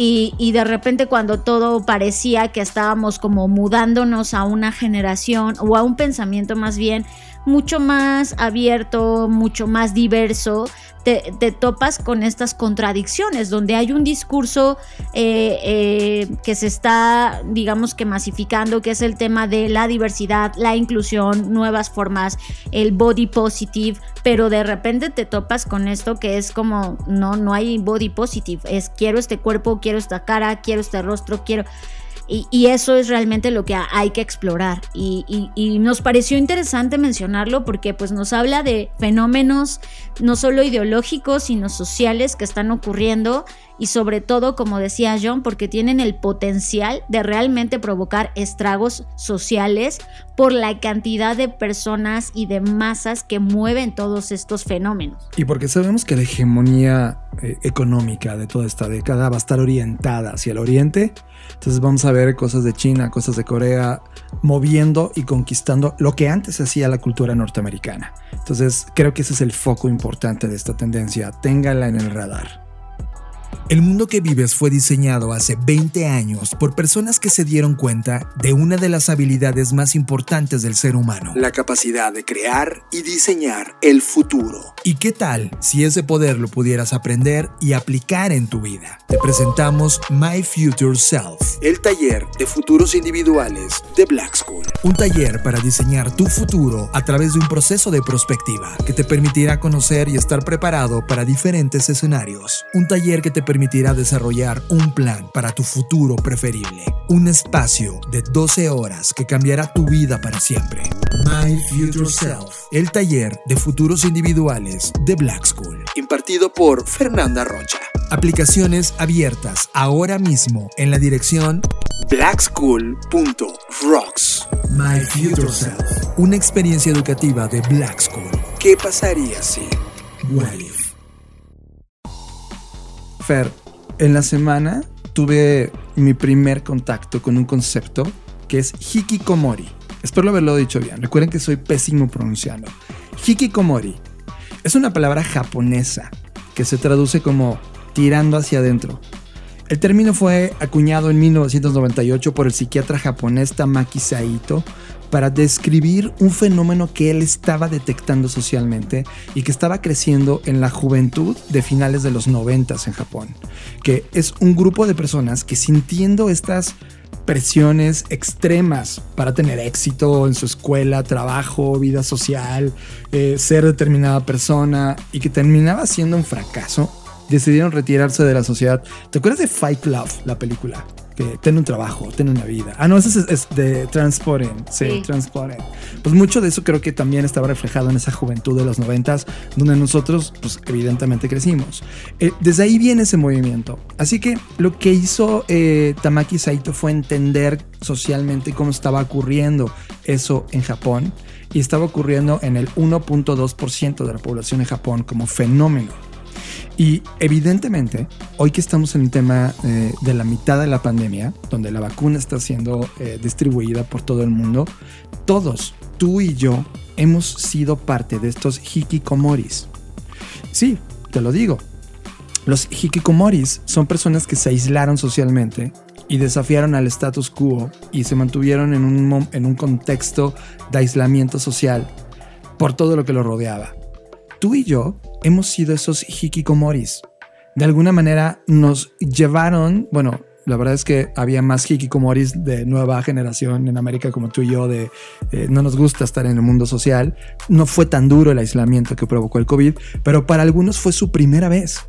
Y, de repente cuando todo parecía que estábamos como mudándonos a una generación o a un pensamiento más bien mucho más abierto, mucho más diverso, te, topas con estas contradicciones, donde hay un discurso eh, eh, que se está, digamos que masificando, que es el tema de la diversidad, la inclusión, nuevas formas, el body positive, pero de repente te topas con esto que es como, no, no hay body positive, es quiero este cuerpo, quiero esta cara, quiero este rostro, quiero... Y, eso es realmente lo que hay que explorar. Y, nos pareció interesante mencionarlo porque pues nos habla de fenómenos no solo ideológicos, sino sociales que están ocurriendo y sobre todo, como decía John, porque tienen el potencial de realmente provocar estragos sociales por la cantidad de personas y de masas que mueven todos estos fenómenos. Y porque sabemos que la hegemonía eh, económica de toda esta década va a estar orientada hacia el oriente, entonces vamos a ver cosas de China, cosas de Corea, moviendo y conquistando lo que antes hacía la cultura norteamericana. Entonces creo que ese es el foco importante de esta tendencia, téngala en el radar. El mundo que vives fue diseñado hace 20 años por personas que se dieron cuenta de una de las habilidades más importantes del ser humano, la capacidad de crear y diseñar el futuro. ¿Y qué tal si ese poder lo pudieras aprender y aplicar en tu vida? Te presentamos My Future Self, el taller de futuros individuales de Black School. Un taller para diseñar tu futuro a través de un proceso de prospectiva que te permitirá conocer y estar preparado para diferentes escenarios. Un taller que te permitirá desarrollar un plan para tu futuro preferible. Un espacio de 12 horas que cambiará tu vida para siempre. My Future Self, el taller de futuros individuales de Black School, impartido por Fernanda Rocha. Aplicaciones abiertas ahora mismo en la dirección blackschool.rocks. My Future Self, una experiencia educativa de Black School. ¿Qué pasaría si? What if? En la semana tuve mi primer contacto con un concepto que es hikikomori. Espero haberlo dicho bien. Recuerden que soy pésimo pronunciando. Hikikomori es una palabra japonesa que se traduce como tirando hacia adentro. El término fue acuñado en 1998 por el psiquiatra japonés Tamaki Saito para describir un fenómeno que él estaba detectando socialmente y que estaba creciendo en la juventud de finales de los 90 en Japón, que es un grupo de personas que sintiendo estas presiones extremas para tener éxito en su escuela, trabajo, vida social, eh, ser determinada persona y que terminaba siendo un fracaso, decidieron retirarse de la sociedad. ¿Te acuerdas de Fight Club, la película? Que ten un trabajo, ten una vida. Ah, no, ese es, de Transporen. Sí, Transporen. Pues mucho de eso creo que también estaba reflejado en esa juventud de los noventas, donde nosotros, pues evidentemente crecimos. Eh, desde ahí viene ese movimiento. Así que lo que hizo eh, Tamaki Saito fue entender socialmente cómo estaba ocurriendo eso en Japón y estaba ocurriendo en el 1.2% de la población en Japón como fenómeno. Y evidentemente, hoy que estamos en el tema eh, de la mitad de la pandemia, donde la vacuna está siendo eh, distribuida por todo el mundo, todos, tú y yo, hemos sido parte de estos hikikomoris. Sí, te lo digo. Los hikikomoris son personas que se aislaron socialmente y desafiaron al status quo y se mantuvieron en un, en un contexto de aislamiento social por todo lo que lo rodeaba. Tú y yo hemos sido esos hikikomoris. De alguna manera nos llevaron, bueno, la verdad es que había más hikikomoris de nueva generación en América como tú y yo, de eh, no nos gusta estar en el mundo social. No fue tan duro el aislamiento que provocó el COVID, pero para algunos fue su primera vez.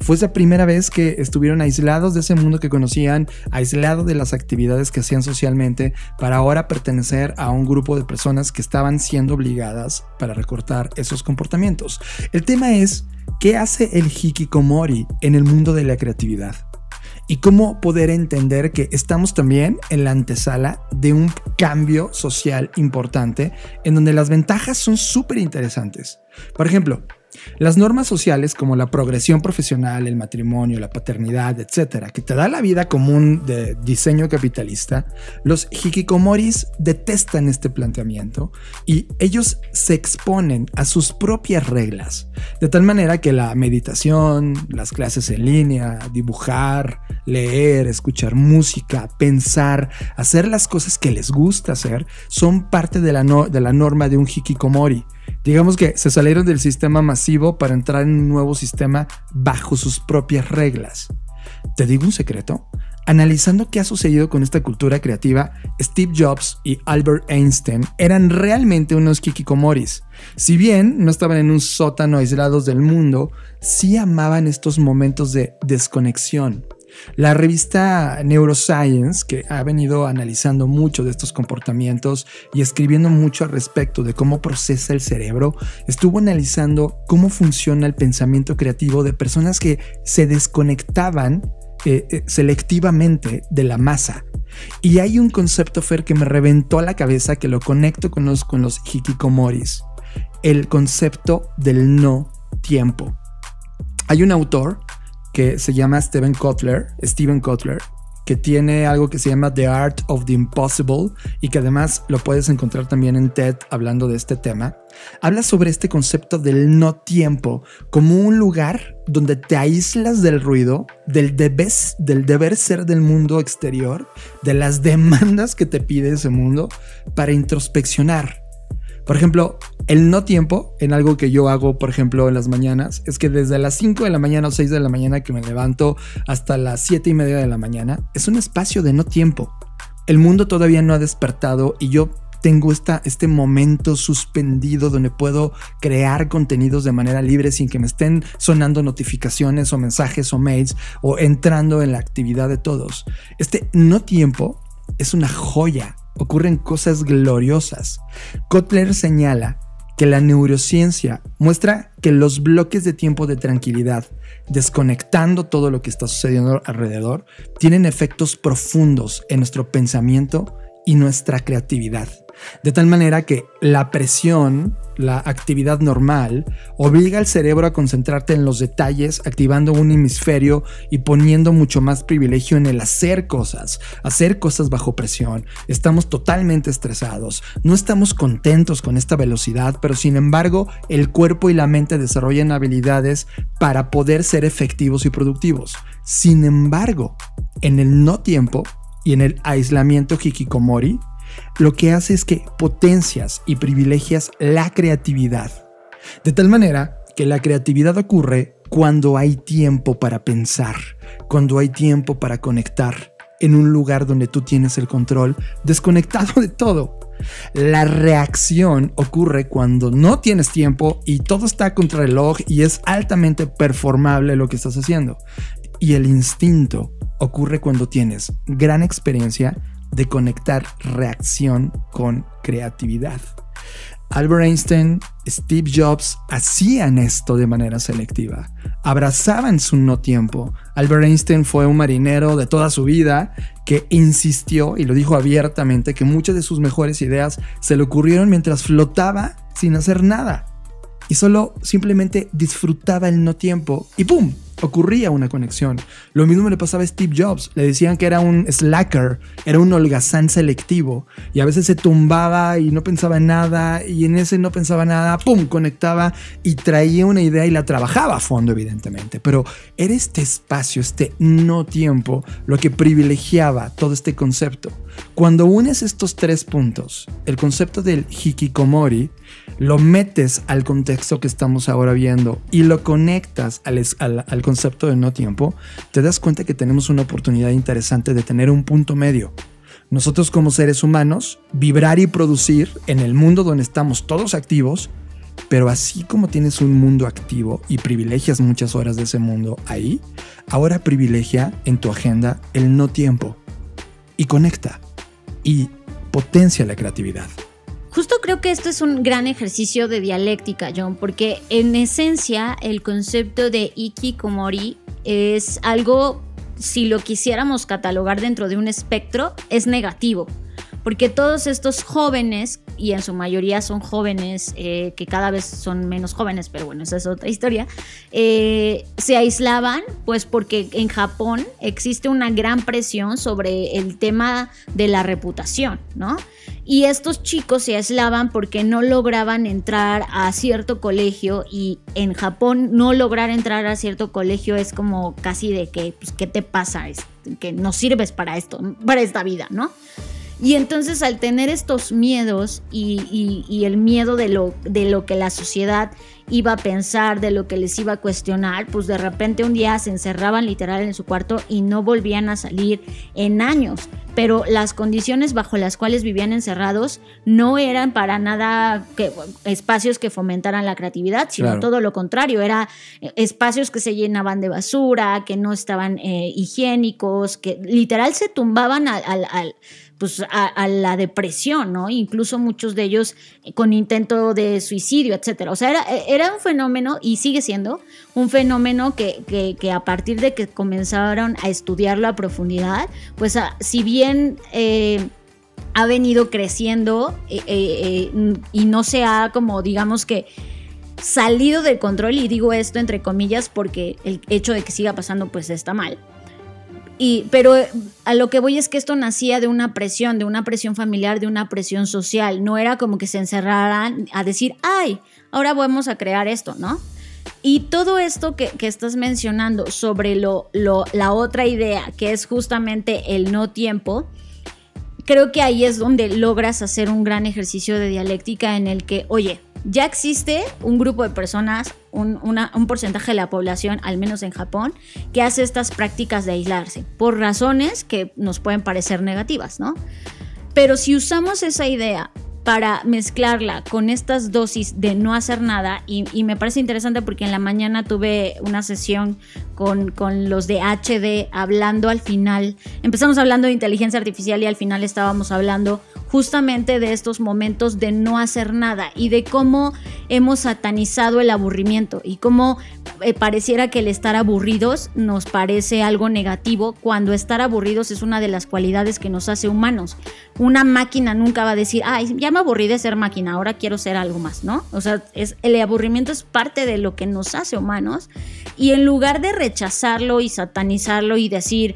Fue esa primera vez que estuvieron aislados de ese mundo que conocían, aislados de las actividades que hacían socialmente, para ahora pertenecer a un grupo de personas que estaban siendo obligadas para recortar esos comportamientos. El tema es, ¿qué hace el hikikomori en el mundo de la creatividad? y cómo poder entender que estamos también en la antesala de un cambio social importante en donde las ventajas son súper interesantes. Por ejemplo, las normas sociales como la progresión profesional, el matrimonio, la paternidad, etcétera, que te da la vida común de diseño capitalista, los hikikomoris detestan este planteamiento y ellos se exponen a sus propias reglas, de tal manera que la meditación, las clases en línea, dibujar, leer, escuchar música, pensar, hacer las cosas que les gusta hacer, son parte de la, de la norma de un hikikomori digamos que se salieron del sistema masivo para entrar en un nuevo sistema bajo sus propias reglas. ¿Te digo un secreto? Analizando qué ha sucedido con esta cultura creativa, Steve Jobs y Albert Einstein eran realmente unos kikikomoris. Si bien no estaban en un sótano aislados del mundo, sí amaban estos momentos de desconexión. La revista Neuroscience, que ha venido analizando mucho de estos comportamientos y escribiendo mucho al respecto de cómo procesa el cerebro, estuvo analizando cómo funciona el pensamiento creativo de personas que se desconectaban eh, eh, selectivamente de la masa. Y hay un concepto, que me reventó la cabeza, que lo conecto con los, con los hikikomoris. El concepto del no tiempo. Hay un autor que se llama Steven Kotler, Steven Kotler, que tiene algo que se llama The Art of the Impossible y que además lo puedes encontrar también en TED hablando de este tema. Habla sobre este concepto del no tiempo como un lugar donde te aíslas del ruido, del, del deber ser del mundo exterior, de las demandas que te pide ese mundo para introspeccionar, por ejemplo, el no tiempo en algo que yo hago, por ejemplo, en las mañanas, es que desde las 5 de la mañana o 6 de la mañana que me levanto hasta las 7 y media de la mañana, es un espacio de no tiempo. El mundo todavía no ha despertado y yo tengo esta, este momento suspendido donde puedo crear contenidos de manera libre sin que me estén sonando notificaciones o mensajes o mails o entrando en la actividad de todos. Este no tiempo es una joya ocurren cosas gloriosas. Kotler señala que la neurociencia muestra que los bloques de tiempo de tranquilidad, desconectando todo lo que está sucediendo alrededor, tienen efectos profundos en nuestro pensamiento y nuestra creatividad. De tal manera que la presión, la actividad normal, obliga al cerebro a concentrarte en los detalles, activando un hemisferio y poniendo mucho más privilegio en el hacer cosas, hacer cosas bajo presión. Estamos totalmente estresados, no estamos contentos con esta velocidad, pero sin embargo el cuerpo y la mente desarrollan habilidades para poder ser efectivos y productivos. Sin embargo, en el no tiempo y en el aislamiento hikikomori, lo que hace es que potencias y privilegias la creatividad. De tal manera que la creatividad ocurre cuando hay tiempo para pensar, cuando hay tiempo para conectar en un lugar donde tú tienes el control, desconectado de todo. La reacción ocurre cuando no tienes tiempo y todo está contra el reloj y es altamente performable lo que estás haciendo. Y el instinto ocurre cuando tienes gran experiencia, de conectar reacción con creatividad. Albert Einstein, Steve Jobs hacían esto de manera selectiva. Abrazaban su no tiempo. Albert Einstein fue un marinero de toda su vida que insistió y lo dijo abiertamente que muchas de sus mejores ideas se le ocurrieron mientras flotaba sin hacer nada. Y solo simplemente disfrutaba el no tiempo y ¡pum! Ocurría una conexión. Lo mismo le pasaba a Steve Jobs. Le decían que era un slacker, era un holgazán selectivo. Y a veces se tumbaba y no pensaba en nada. Y en ese no pensaba nada, ¡pum! Conectaba y traía una idea y la trabajaba a fondo, evidentemente. Pero era este espacio, este no tiempo, lo que privilegiaba todo este concepto. Cuando unes estos tres puntos, el concepto del hikikomori, lo metes al contexto que estamos ahora viendo y lo conectas al, al, concepto de no tiempo, te das cuenta que tenemos una oportunidad interesante de tener un punto medio. Nosotros como seres humanos, vibrar y producir en el mundo donde estamos todos activos, pero así como tienes un mundo activo y privilegias muchas horas de ese mundo ahí, ahora privilegia en tu agenda el no tiempo y conecta y potencia la creatividad. Justo creo que esto es un gran ejercicio de dialéctica, John, porque en esencia el concepto de Ikikomori es algo, si lo quisiéramos catalogar dentro de un espectro, es negativo. Porque todos estos jóvenes, y en su mayoría son jóvenes eh, que cada vez son menos jóvenes, pero bueno, esa es otra historia, eh, se aislaban pues porque en Japón existe una gran presión sobre el tema de la reputación, ¿no? Y estos chicos se aislaban porque no lograban entrar a cierto colegio y en Japón no lograr entrar a cierto colegio es como casi de que, pues, ¿qué te pasa? Es que no sirves para esto, para esta vida, ¿no? Y entonces al tener estos miedos y, y, el miedo de lo, de lo que la sociedad iba a pensar, de lo que les iba a cuestionar, pues de repente un día se encerraban literal en su cuarto y no volvían a salir en años. Pero las condiciones bajo las cuales vivían encerrados no eran para nada que, espacios que fomentaran la creatividad, sino todo lo contrario, eran espacios que se llenaban de basura, que no estaban eh, higiénicos, que literal se tumbaban al pues a, la depresión, ¿no? Incluso muchos de ellos con intento de suicidio, etcétera. O sea, era, era un fenómeno y sigue siendo un fenómeno que, que, a partir de que comenzaron a estudiarlo a profundidad, pues si bien eh, ha venido creciendo eh, eh, y no se ha como digamos que salido del control y digo esto entre comillas porque el hecho de que siga pasando pues está mal pero eh, a lo que voy es que esto nacía de una presión, de una presión familiar, de una presión social. No era como que se encerraran a decir, ay, ahora vamos a crear esto, ¿no? Y todo esto que, estás mencionando sobre lo, la otra idea, que es justamente el no tiempo, creo que ahí es donde logras hacer un gran ejercicio de dialéctica en el que, oye, ya existe un grupo de personas, un, porcentaje de la población, al menos en Japón, que hace estas prácticas de aislarse, por razones que nos pueden parecer negativas, ¿no? Pero si usamos esa idea para mezclarla con estas dosis de no hacer nada, y, me parece interesante porque en la mañana tuve una sesión con, con, los de HD hablando al final, empezamos hablando de inteligencia artificial y al final estábamos hablando justamente de estos momentos de no hacer nada y de cómo hemos satanizado el aburrimiento y cómo eh, pareciera que el estar aburridos nos parece algo negativo cuando estar aburridos es una de las cualidades que nos hace humanos. Una máquina nunca va a decir, ay, ya me aburrí de ser máquina, ahora quiero ser algo más, ¿no? O sea, es, el aburrimiento es parte de lo que nos hace humanos y en lugar de rechazarlo y satanizarlo y decir,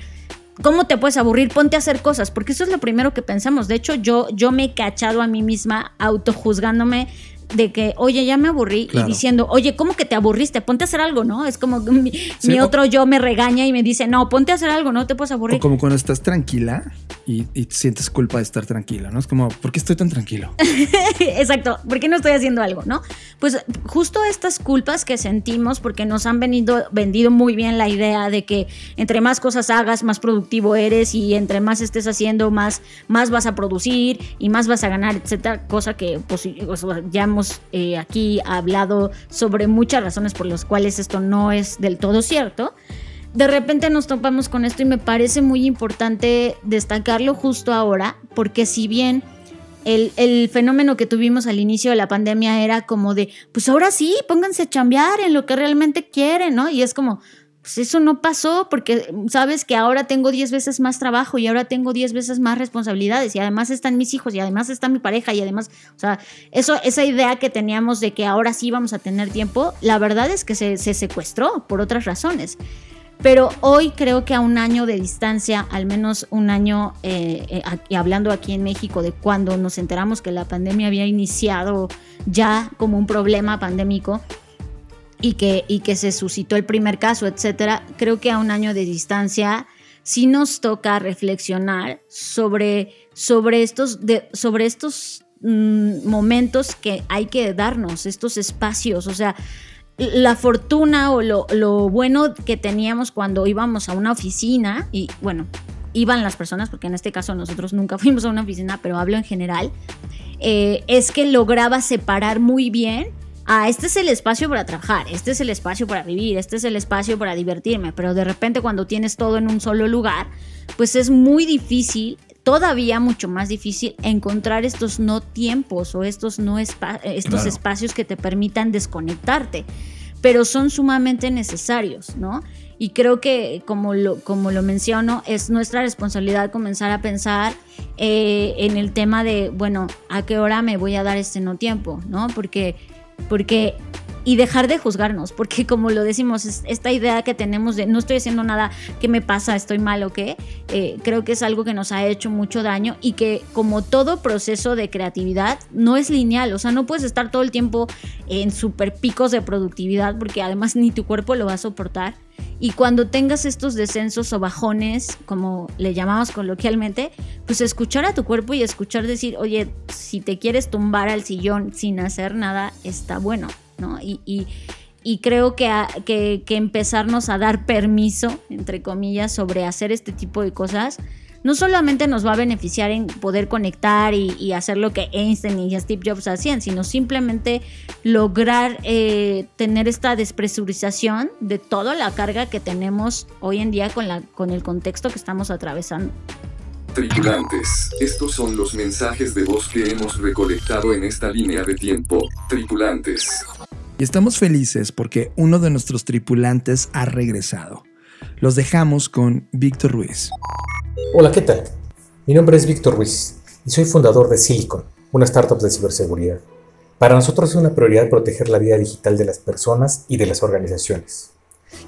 ¿Cómo te puedes aburrir? Ponte a hacer cosas, porque eso es lo primero que pensamos. De hecho, yo, yo me he cachado a mí misma autojuzgándome de que, oye, ya me aburrí y diciendo, oye, ¿cómo que te aburriste? Ponte a hacer algo, ¿no? Es como mi, mi otro yo me regaña y me dice, no, ponte a hacer algo, no te puedes aburrir. O como cuando estás tranquila y, sientes culpa de estar tranquila, ¿no? Es como, ¿por qué estoy tan tranquilo? Exacto, ¿por qué no estoy haciendo algo, no? Pues justo estas culpas que sentimos porque nos han venido, vendido muy bien la idea de que entre más cosas hagas, más productivo eres y entre más estés haciendo, más, más vas a producir y más vas a ganar, etcétera, cosa que pues, ya hemos eh, aquí hablado sobre muchas razones por las cuales esto no es del todo cierto de repente nos topamos con esto y me parece muy importante destacarlo justo ahora, porque si bien el, fenómeno que tuvimos al inicio de la pandemia era como de, pues ahora sí, pónganse a chambear en lo que realmente quieren, ¿no? Y es como, pues eso no pasó porque sabes que ahora tengo 10 veces más trabajo y ahora tengo 10 veces más responsabilidades y además están mis hijos y además está mi pareja y además, o sea, eso, esa idea que teníamos de que ahora sí vamos a tener tiempo, la verdad es que se, se secuestró por otras razones. Pero hoy creo que a un año de distancia, al menos un año, eh, eh hablando aquí en México de cuando nos enteramos que la pandemia había iniciado ya como un problema pandémico y que, y que se suscitó el primer caso, etcétera, creo que a un año de distancia sí nos toca reflexionar sobre, sobre estos, sobre estos mm, momentos que hay que darnos, estos espacios, o sea, la fortuna o lo, bueno que teníamos cuando íbamos a una oficina, y bueno, iban las personas, porque en este caso nosotros nunca fuimos a una oficina, pero hablo en general, eh, es que lograba separar muy bien. Ah, este es el espacio para trabajar, este es el espacio para vivir, este es el espacio para divertirme, pero de repente cuando tienes todo en un solo lugar, pues es muy difícil todavía mucho más difícil encontrar estos no tiempos o estos, no estos espacios que te permitan desconectarte, pero son sumamente necesarios, ¿no? Y creo que, como lo, como lo menciono, es nuestra responsabilidad comenzar a pensar eh, en el tema de, bueno, ¿a qué hora me voy a dar este no tiempo? ¿No? Porque, porque y dejar de juzgarnos, porque como lo decimos, esta idea que tenemos de no estoy haciendo nada, ¿qué me pasa? ¿Estoy mal o qué? Eh, creo que es algo que nos ha hecho mucho daño y que como todo proceso de creatividad no es lineal, o sea, no puedes estar todo el tiempo en super picos de productividad porque además ni tu cuerpo lo va a soportar Y cuando tengas estos descensos o bajones, como le llamamos coloquialmente, pues escuchar a tu cuerpo y escuchar decir, oye, si te quieres tumbar al sillón sin hacer nada, está bueno, ¿no? Y, y, creo que, que, que empezarnos a dar permiso, entre comillas, sobre hacer este tipo de cosas, no solamente nos va a beneficiar en poder conectar y, hacer lo que Einstein y Steve Jobs hacían, sino simplemente lograr eh, tener esta despresurización de toda la carga que tenemos hoy en día con, la, con el contexto que estamos atravesando. Tripulantes, estos son los mensajes de voz que hemos recolectado en esta línea de tiempo. Tripulantes. Y estamos felices porque uno de nuestros tripulantes ha regresado. Los dejamos con Víctor Ruiz. Hola, ¿qué tal? Mi nombre es Víctor Ruiz y soy fundador de Silicon, una startup de ciberseguridad. Para nosotros es una prioridad proteger la vida digital de las personas y de las organizaciones.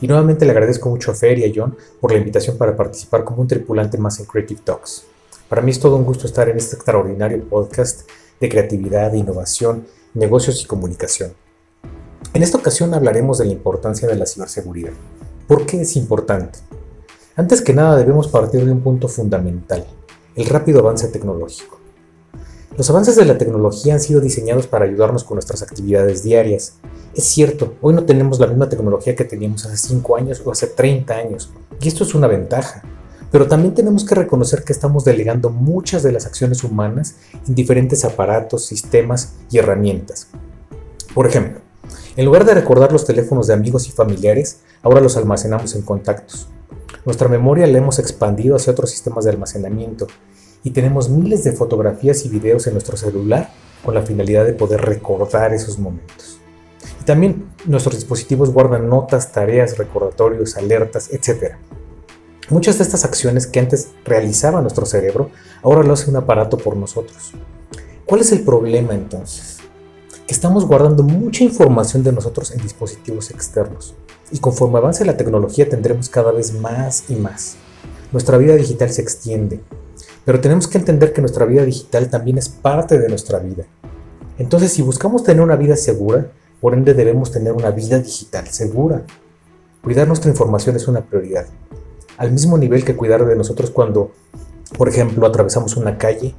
Y nuevamente le agradezco mucho a Fer y a John por la invitación para participar como un tripulante más en Creative Talks. Para mí es todo un gusto estar en este extraordinario podcast de creatividad, innovación, negocios y comunicación. En esta ocasión hablaremos de la importancia de la ciberseguridad. ¿Por qué es importante? Antes que nada debemos partir de un punto fundamental, el rápido avance tecnológico. Los avances de la tecnología han sido diseñados para ayudarnos con nuestras actividades diarias. Es cierto, hoy no tenemos la misma tecnología que teníamos hace 5 años o hace 30 años, y esto es una ventaja. Pero también tenemos que reconocer que estamos delegando muchas de las acciones humanas en diferentes aparatos, sistemas y herramientas. Por ejemplo, en lugar de recordar los teléfonos de amigos y familiares, ahora los almacenamos en contactos. Nuestra memoria la hemos expandido hacia otros sistemas de almacenamiento y tenemos miles de fotografías y videos en nuestro celular con la finalidad de poder recordar esos momentos. Y también nuestros dispositivos guardan notas, tareas, recordatorios, alertas, etc. Muchas de estas acciones que antes realizaba nuestro cerebro, ahora lo hace un aparato por nosotros. ¿Cuál es el problema entonces? Estamos guardando mucha información de nosotros en dispositivos externos y conforme avance la tecnología tendremos cada vez más y más. Nuestra vida digital se extiende, pero tenemos que entender que nuestra vida digital también es parte de nuestra vida. Entonces, si buscamos tener una vida segura, por ende debemos tener una vida digital segura. Cuidar nuestra información es una prioridad, al mismo nivel que cuidar de nosotros cuando, por ejemplo, atravesamos una calle,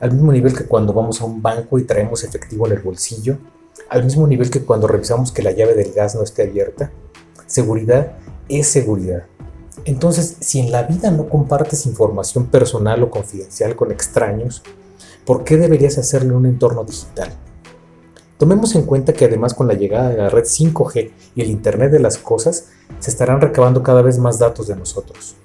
al mismo nivel que cuando vamos a un banco y traemos efectivo en el bolsillo, al mismo nivel que cuando revisamos que la llave del gas no esté abierta, Seguridad es seguridad. Entonces, si en la vida no compartes información personal o confidencial con extraños, ¿por qué deberías hacerlo en un entorno digital? Tomemos en cuenta que además con la llegada de la red 5G y el Internet de las Cosas, se estarán recabando cada vez más datos de nosotros.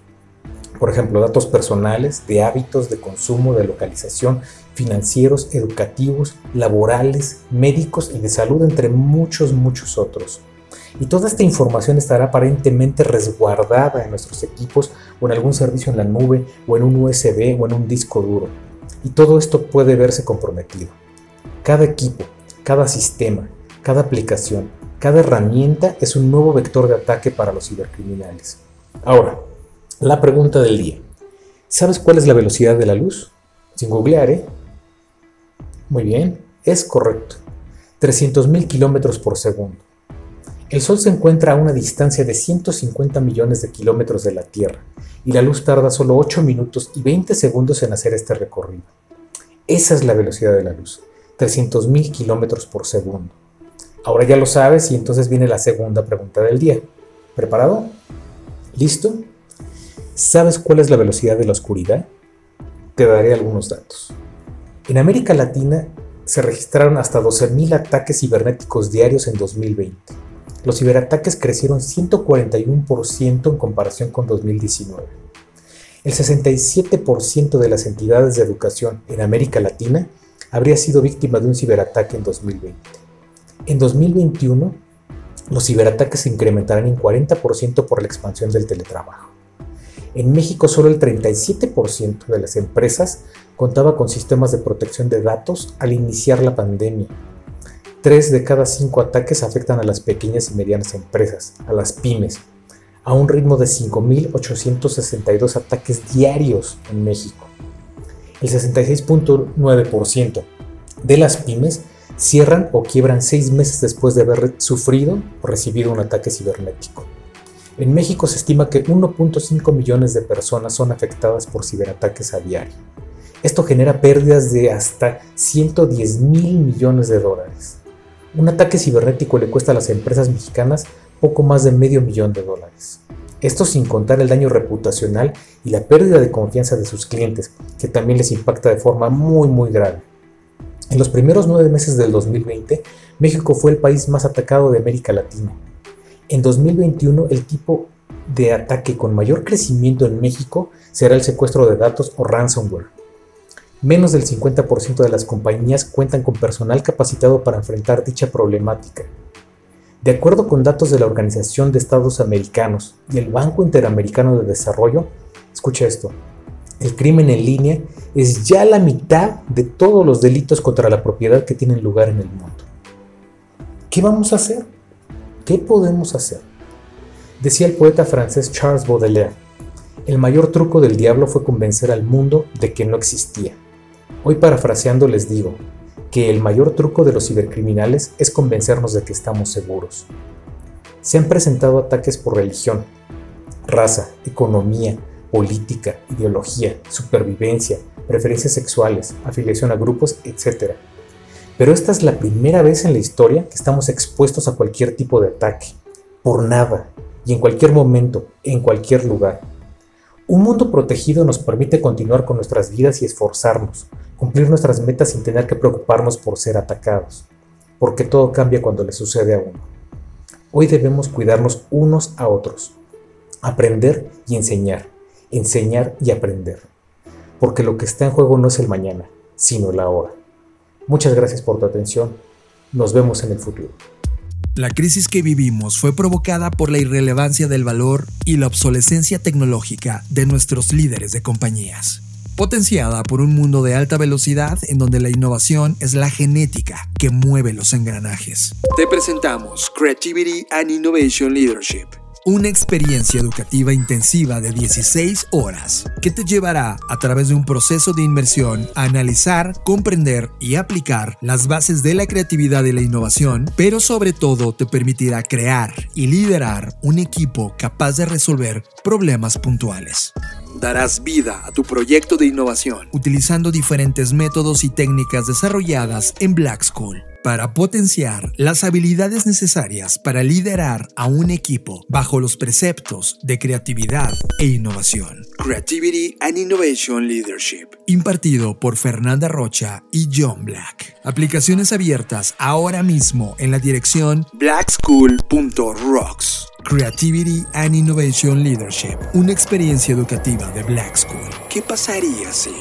Por ejemplo, datos personales, de hábitos, de consumo, de localización, financieros, educativos, laborales, médicos y de salud, entre muchos, muchos otros y toda esta información estará aparentemente resguardada en nuestros equipos o en algún servicio en la nube o en un USB o en un disco duro. Y todo esto puede verse comprometido. Cada equipo, cada sistema, cada aplicación, cada herramienta es un nuevo vector de ataque para los cibercriminales. Ahora, la pregunta del día. ¿Sabes cuál es la velocidad de la luz? Sin googlear, ¿eh? Muy bien, es correcto. 300.000 kilómetros por segundo. El Sol se encuentra a una distancia de 150 millones de kilómetros de la Tierra y la luz tarda solo 8 minutos y 20 segundos en hacer este recorrido. Esa es la velocidad de la luz, 300.000 kilómetros por segundo. Ahora ya lo sabes y entonces viene la segunda pregunta del día. ¿Preparado? ¿Listo? ¿Sabes cuál es la velocidad de la oscuridad? Te daré algunos datos. En América Latina se registraron hasta 12.000 ataques cibernéticos diarios en 2020 los ciberataques crecieron 141% en comparación con 2019. El 67% de las entidades de educación en América Latina habría sido víctima de un ciberataque en 2020. En 2021, los ciberataques se incrementarán en 40% por la expansión del teletrabajo. En México solo el 37% de las empresas contaba con sistemas de protección de datos al iniciar la pandemia, Tres de cada cinco ataques afectan a las pequeñas y medianas empresas, a las pymes, a un ritmo de 5.862 ataques diarios en México. El 66.9% de las pymes cierran o quiebran seis meses después de haber sufrido o recibido un ataque cibernético. En México se estima que 1.5 millones de personas son afectadas por ciberataques a diario. Esto genera pérdidas de hasta 110 mil millones de dólares. Un ataque cibernético le cuesta a las empresas mexicanas poco más de medio millón de dólares. Esto sin contar el daño reputacional y la pérdida de confianza de sus clientes, que también les impacta de forma muy muy grave. En los primeros nueve meses del 2020, México fue el país más atacado de América Latina. En 2021, el tipo de ataque con mayor crecimiento en México será el secuestro de datos o ransomware. Menos del 50% de las compañías cuentan con personal capacitado para enfrentar dicha problemática. De acuerdo con datos de la Organización de Estados Americanos y el Banco Interamericano de Desarrollo, escucha esto, el crimen en línea es ya la mitad de todos los delitos contra la propiedad que tienen lugar en el mundo. ¿Qué vamos a hacer? ¿Qué podemos hacer? Decía el poeta francés Charles Baudelaire, el mayor truco del diablo fue convencer al mundo de que no existía. Hoy parafraseando les digo que el mayor truco de los cibercriminales es convencernos de que estamos seguros. Se han presentado ataques por religión, raza, economía, política, ideología, supervivencia, preferencias sexuales, afiliación a grupos, etc. Pero esta es la primera vez en la historia que estamos expuestos a cualquier tipo de ataque, por nada, y en cualquier momento, en cualquier lugar. Un mundo protegido nos permite continuar con nuestras vidas y esforzarnos, cumplir nuestras metas sin tener que preocuparnos por ser atacados, porque todo cambia cuando le sucede a uno. Hoy debemos cuidarnos unos a otros, aprender y enseñar, enseñar y aprender, porque lo que está en juego no es el mañana, sino la hora. Muchas gracias por tu atención. Nos vemos en el futuro. La crisis que vivimos fue provocada por la irrelevancia del valor y la obsolescencia tecnológica de nuestros líderes de compañías, potenciada por un mundo de alta velocidad en donde la innovación es la genética que mueve los engranajes. Te presentamos Creativity and Innovation Leadership una experiencia educativa intensiva de 16 horas que te llevará a través de un proceso de inmersión a analizar, comprender y aplicar las bases de la creatividad y la innovación, pero sobre todo te permitirá crear y liderar un equipo capaz de resolver problemas puntuales. Darás vida a tu proyecto de innovación utilizando diferentes métodos y técnicas desarrolladas en Black School para potenciar las habilidades necesarias para liderar a un equipo bajo los preceptos de creatividad e innovación. Creativity and Innovation Leadership, impartido por Fernanda Rocha y John Black. Aplicaciones abiertas ahora mismo en la dirección blackschool.rocks. Creativity and Innovation Leadership, una experiencia educativa de Black School. ¿Qué pasaría si?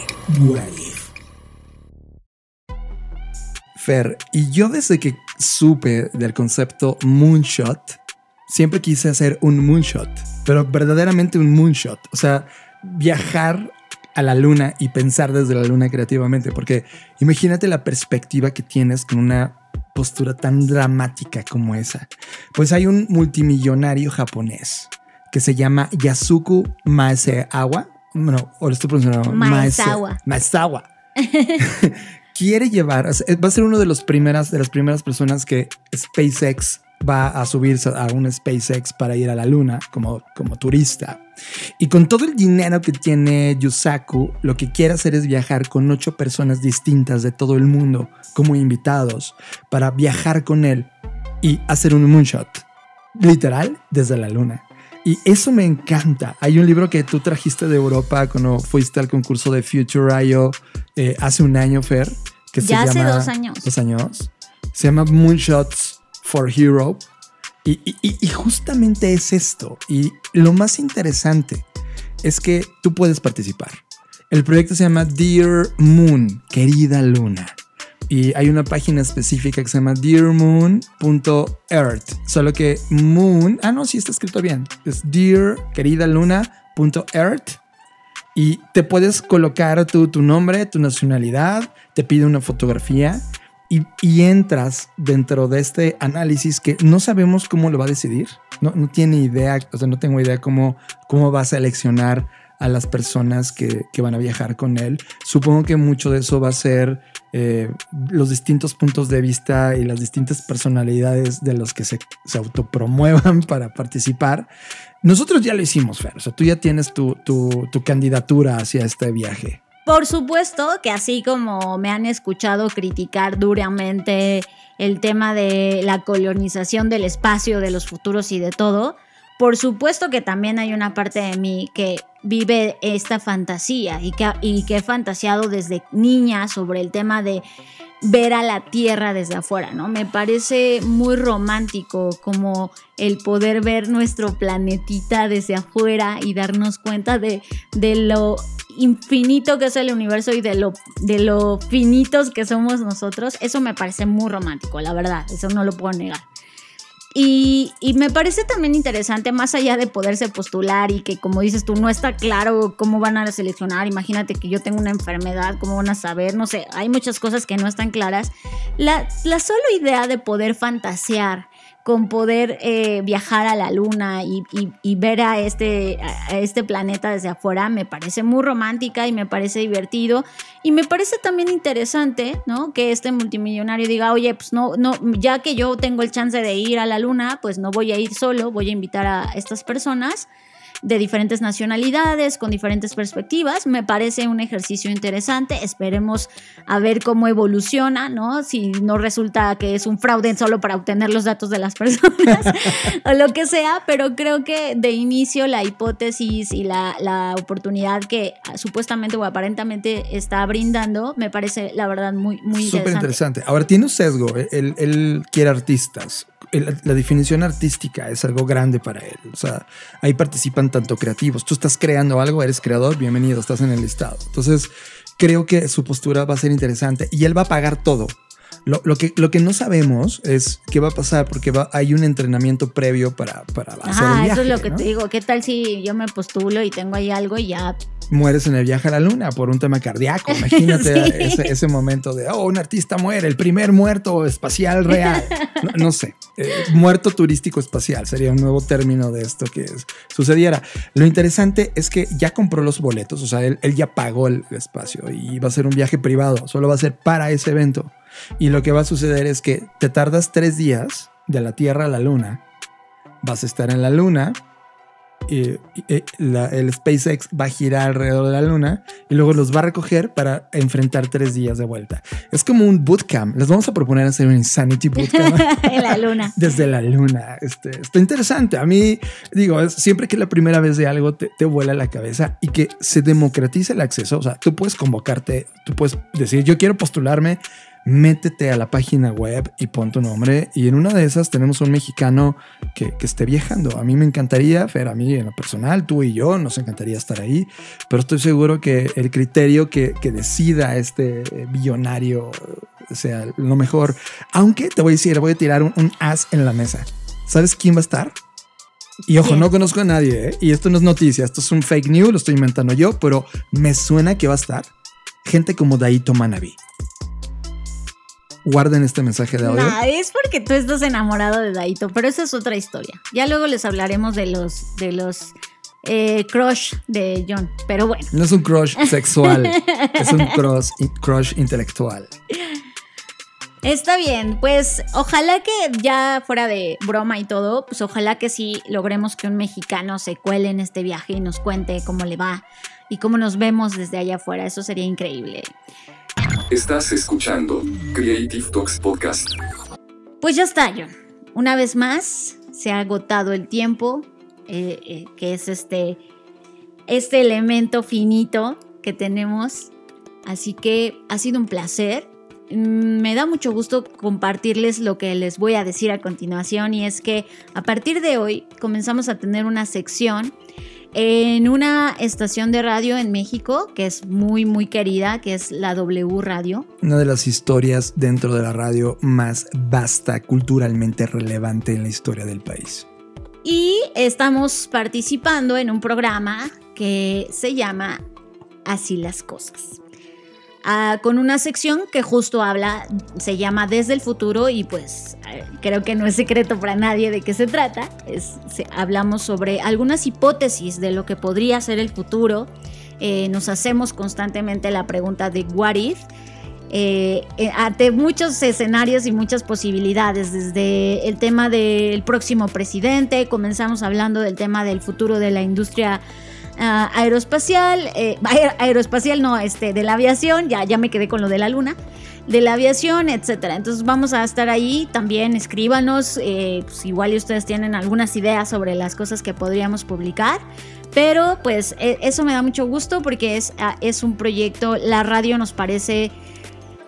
Fer, y yo desde que supe del concepto moonshot, siempre quise hacer un moonshot, pero verdaderamente un moonshot, o sea, viajar a la luna y pensar desde la luna creativamente, porque imagínate la perspectiva que tienes con una postura tan dramática como esa. Pues hay un multimillonario japonés que se llama Yasuku Maezawa, bueno, o lo estoy pronunciando Maezawa. Maezawa. quiere llevar, va a ser una de, los primeras, de las primeras personas que SpaceX va a subirse a un SpaceX para ir a la luna como, como turista. Y con todo el dinero que tiene Yusaku, lo que quiere hacer es viajar con ocho personas distintas de todo el mundo como invitados para viajar con él y hacer un moonshot, literal, desde la luna. Y eso me encanta. Hay un libro que tú trajiste de Europa cuando fuiste al concurso de Future IO eh, hace un año, Fer. Que ya hace dos años. Dos años. Se llama Moonshots for Hero. Y, y, justamente es esto. Y lo más interesante es que tú puedes participar. El proyecto se llama Dear Moon, querida luna. Y hay una página específica que se llama dearmoon.earth. Solo que moon, ah no, sí está escrito bien. Es dear querida luna.earth. Y te puedes colocar tu, tu nombre, tu nacionalidad, te pide una fotografía y, y, entras dentro de este análisis que no sabemos cómo lo va a decidir. No, no tiene idea, o sea, no tengo idea cómo, cómo va a seleccionar a las personas que, que, van a viajar con él. Supongo que mucho de eso va a ser eh, los distintos puntos de vista y las distintas personalidades de los que se, se autopromuevan para participar. Nosotros ya lo hicimos, Fer. O sea, tú ya tienes tu, tu, tu candidatura hacia este viaje. Por supuesto que así como me han escuchado criticar duramente el tema de la colonización del espacio, de los futuros y de todo, por supuesto que también hay una parte de mí que vive esta fantasía y que, y que he fantaseado desde niña sobre el tema de ver a la Tierra desde afuera, ¿no? Me parece muy romántico como el poder ver nuestro planetita desde afuera y darnos cuenta de, de lo infinito que es el universo y de lo, de lo finitos que somos nosotros. Eso me parece muy romántico, la verdad, eso no lo puedo negar. Y, me parece también interesante, más allá de poderse postular y que, como dices tú, no está claro cómo van a seleccionar. Imagínate que yo tengo una enfermedad, cómo van a saber, no sé, hay muchas cosas que no están claras. La, la sola idea de poder fantasear con poder eh, viajar a la luna y, ver a este, a este planeta desde afuera me parece muy romántica y me parece divertido y me parece también interesante, ¿no? Que este multimillonario diga, oye, pues no, no, ya que yo tengo el chance de ir a la luna, pues no voy a ir solo, voy a invitar a estas personas de diferentes nacionalidades, con diferentes perspectivas. Me parece un ejercicio interesante. Esperemos a ver cómo evoluciona, ¿no? Si no resulta que es un fraude solo para obtener los datos de las personas o lo que sea, pero creo que de inicio la hipótesis y la, la oportunidad que supuestamente o aparentemente está brindando me parece la verdad muy, muy Súper interesante. Ahora tiene un sesgo, ¿eh? él, él quiere artistas la definición artística es algo grande para él. O sea, ahí participan tanto creativos. Tú estás creando algo, eres creador, bienvenido, estás en el listado. Entonces, creo que su postura va a ser interesante y él va a pagar todo. Lo, que, lo que no sabemos es qué va a pasar porque va, hay un entrenamiento previo para, para hacer el viaje, eso es lo que te digo. ¿Qué tal si yo me postulo y tengo ahí algo y ya mueres en el viaje a la luna por un tema cardíaco. Imagínate ese, momento de, oh, un artista muere, el primer muerto espacial real. No, sé, eh, muerto turístico espacial sería un nuevo término de esto que sucediera. Lo interesante es que ya compró los boletos, o sea, él, él ya pagó el espacio y va a ser un viaje privado, solo va a ser para ese evento. Y lo que va a suceder es que te tardas tres días de la Tierra a la Luna, vas a estar en la Luna, y, el SpaceX va a girar alrededor de la luna y luego los va a recoger para enfrentar tres días de vuelta. Es como un bootcamp. Les vamos a proponer hacer un Insanity Bootcamp. en la luna. Desde la luna. Este, está interesante. A mí, digo, siempre que la primera vez de algo te, te vuela la cabeza y que se democratice el acceso. O sea, tú puedes convocarte, tú puedes decir, yo quiero postularme métete a la página web y pon tu nombre. Y en una de esas tenemos un mexicano que, esté viajando. A mí me encantaría, Fer, a mí en lo personal, tú y yo, nos encantaría estar ahí, pero estoy seguro que el criterio que, decida este billonario sea lo mejor. Aunque te voy a decir, voy a tirar un, as en la mesa. ¿Sabes quién va a estar? Y ojo, no conozco a nadie, ¿eh? y esto no es noticia, esto es un fake news, lo estoy inventando yo, pero me suena que va a estar gente como Daito Manabi guarden este mensaje de audio. No, es porque tú estás enamorado de Daito, pero esa es otra historia. Ya luego les hablaremos de los, de los eh, crush de John, pero bueno. No es un crush sexual, es un crush, crush intelectual. Está bien, pues ojalá que ya fuera de broma y todo, pues ojalá que sí logremos que un mexicano se cuele en este viaje y nos cuente cómo le va y cómo nos vemos desde allá afuera. Eso sería increíble. Estás escuchando Creative Talks Podcast. Pues ya está, John. Una vez más, se ha agotado el tiempo, eh, eh, que es este, este elemento finito que tenemos. Así que ha sido un placer. Mm, me da mucho gusto compartirles lo que les voy a decir a continuación y es que a partir de hoy comenzamos a tener una sección en una estación de radio en México que es muy, muy querida, que es la W Radio. Una de las historias dentro de la radio más vasta, culturalmente relevante en la historia del país. Y estamos participando en un programa que se llama Así las cosas. Ah, con una sección que justo habla, se llama Desde el futuro y pues eh, creo que no es secreto para nadie de qué se trata. Es, hablamos sobre algunas hipótesis de lo que podría ser el futuro. Eh, nos hacemos constantemente la pregunta de what eh, eh, ante muchos escenarios y muchas posibilidades, desde el tema del próximo presidente, comenzamos hablando del tema del futuro de la industria ah, aeroespacial, eh, aeroespacial no, este, de la aviación, ya, ya me quedé con lo de la luna, de la aviación, etcétera. Entonces vamos a estar ahí, también escríbanos, pues igual ustedes tienen algunas ideas sobre las cosas que podríamos publicar. Pero pues e, eso me da mucho gusto porque es, ah, es un proyecto, la radio nos parece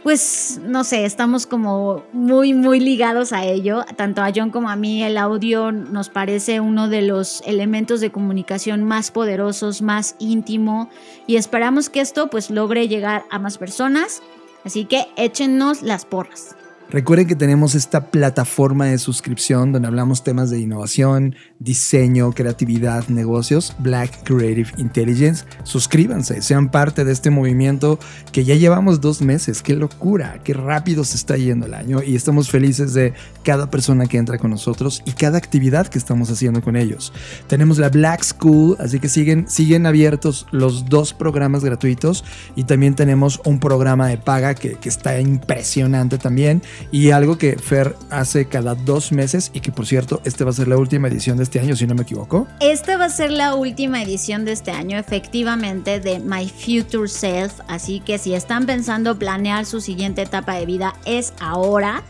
pues no sé, estamos como muy, muy ligados a ello. Tanto a John como a mí el audio nos parece uno de los elementos de comunicación más poderosos, más íntimo y esperamos que esto pues logre llegar a más personas. Así que échenos las porras. Recuerden que tenemos esta plataforma de suscripción donde hablamos temas de innovación, diseño, creatividad, negocios, Black Creative Intelligence. Suscríbanse, sean parte de este movimiento que ya llevamos dos meses. Qué locura, qué rápido se está yendo el año y estamos felices de cada persona que entra con nosotros y cada actividad que estamos haciendo con ellos. Tenemos la Black School, así que siguen, siguen abiertos los dos programas gratuitos y también tenemos un programa de paga que, que está impresionante también y algo que Fer hace cada dos meses y que por cierto, este va a ser la última edición de este año, si no me equivoco. Esta va a ser la última edición de este año, efectivamente, de My Future Self. Así que si están pensando planear su siguiente etapa de vida, es ahora.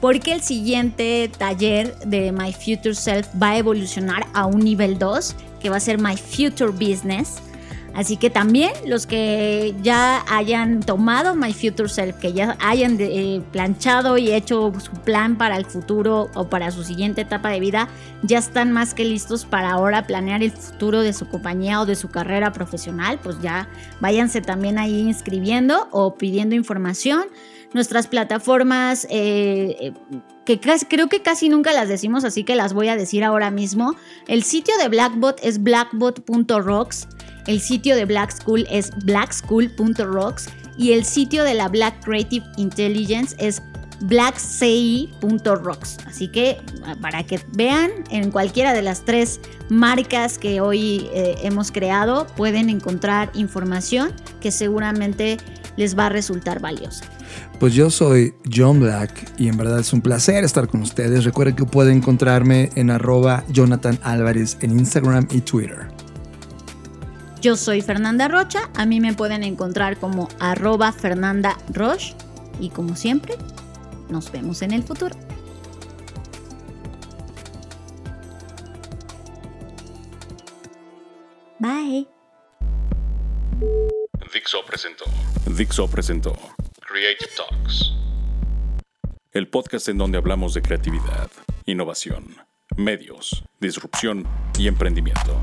Porque el siguiente taller de My Future Self va a evolucionar a un nivel 2, que va a ser My Future Business Así que también los que ya hayan tomado My Future Self, que ya hayan eh, planchado y hecho su plan para el futuro o para su siguiente etapa de vida, ya están más que listos para ahora planear el futuro de su compañía o de su carrera profesional. Pues ya váyanse también ahí inscribiendo o pidiendo información. Nuestras plataformas, eh, eh, que creo que casi nunca las decimos, así que las voy a decir ahora mismo. El sitio de Blackbot es blackbot.rocks. El sitio de Black School es blackschool.rocks y el sitio de la Black Creative Intelligence es blackci.rocks. Así que para que vean en cualquiera de las tres marcas que hoy eh, hemos creado pueden encontrar información que seguramente les va a resultar valiosa. Pues yo soy John Black y en verdad es un placer estar con ustedes. Recuerden que pueden encontrarme en arroba Jonathan Álvarez en Instagram y Twitter. Yo soy Fernanda Rocha, a mí me pueden encontrar como arroba Fernanda Roche y como siempre, nos vemos en el futuro. Bye. Dixo presentó. Dixo presentó Creative Talks. El podcast en donde hablamos de creatividad, innovación, medios, disrupción y emprendimiento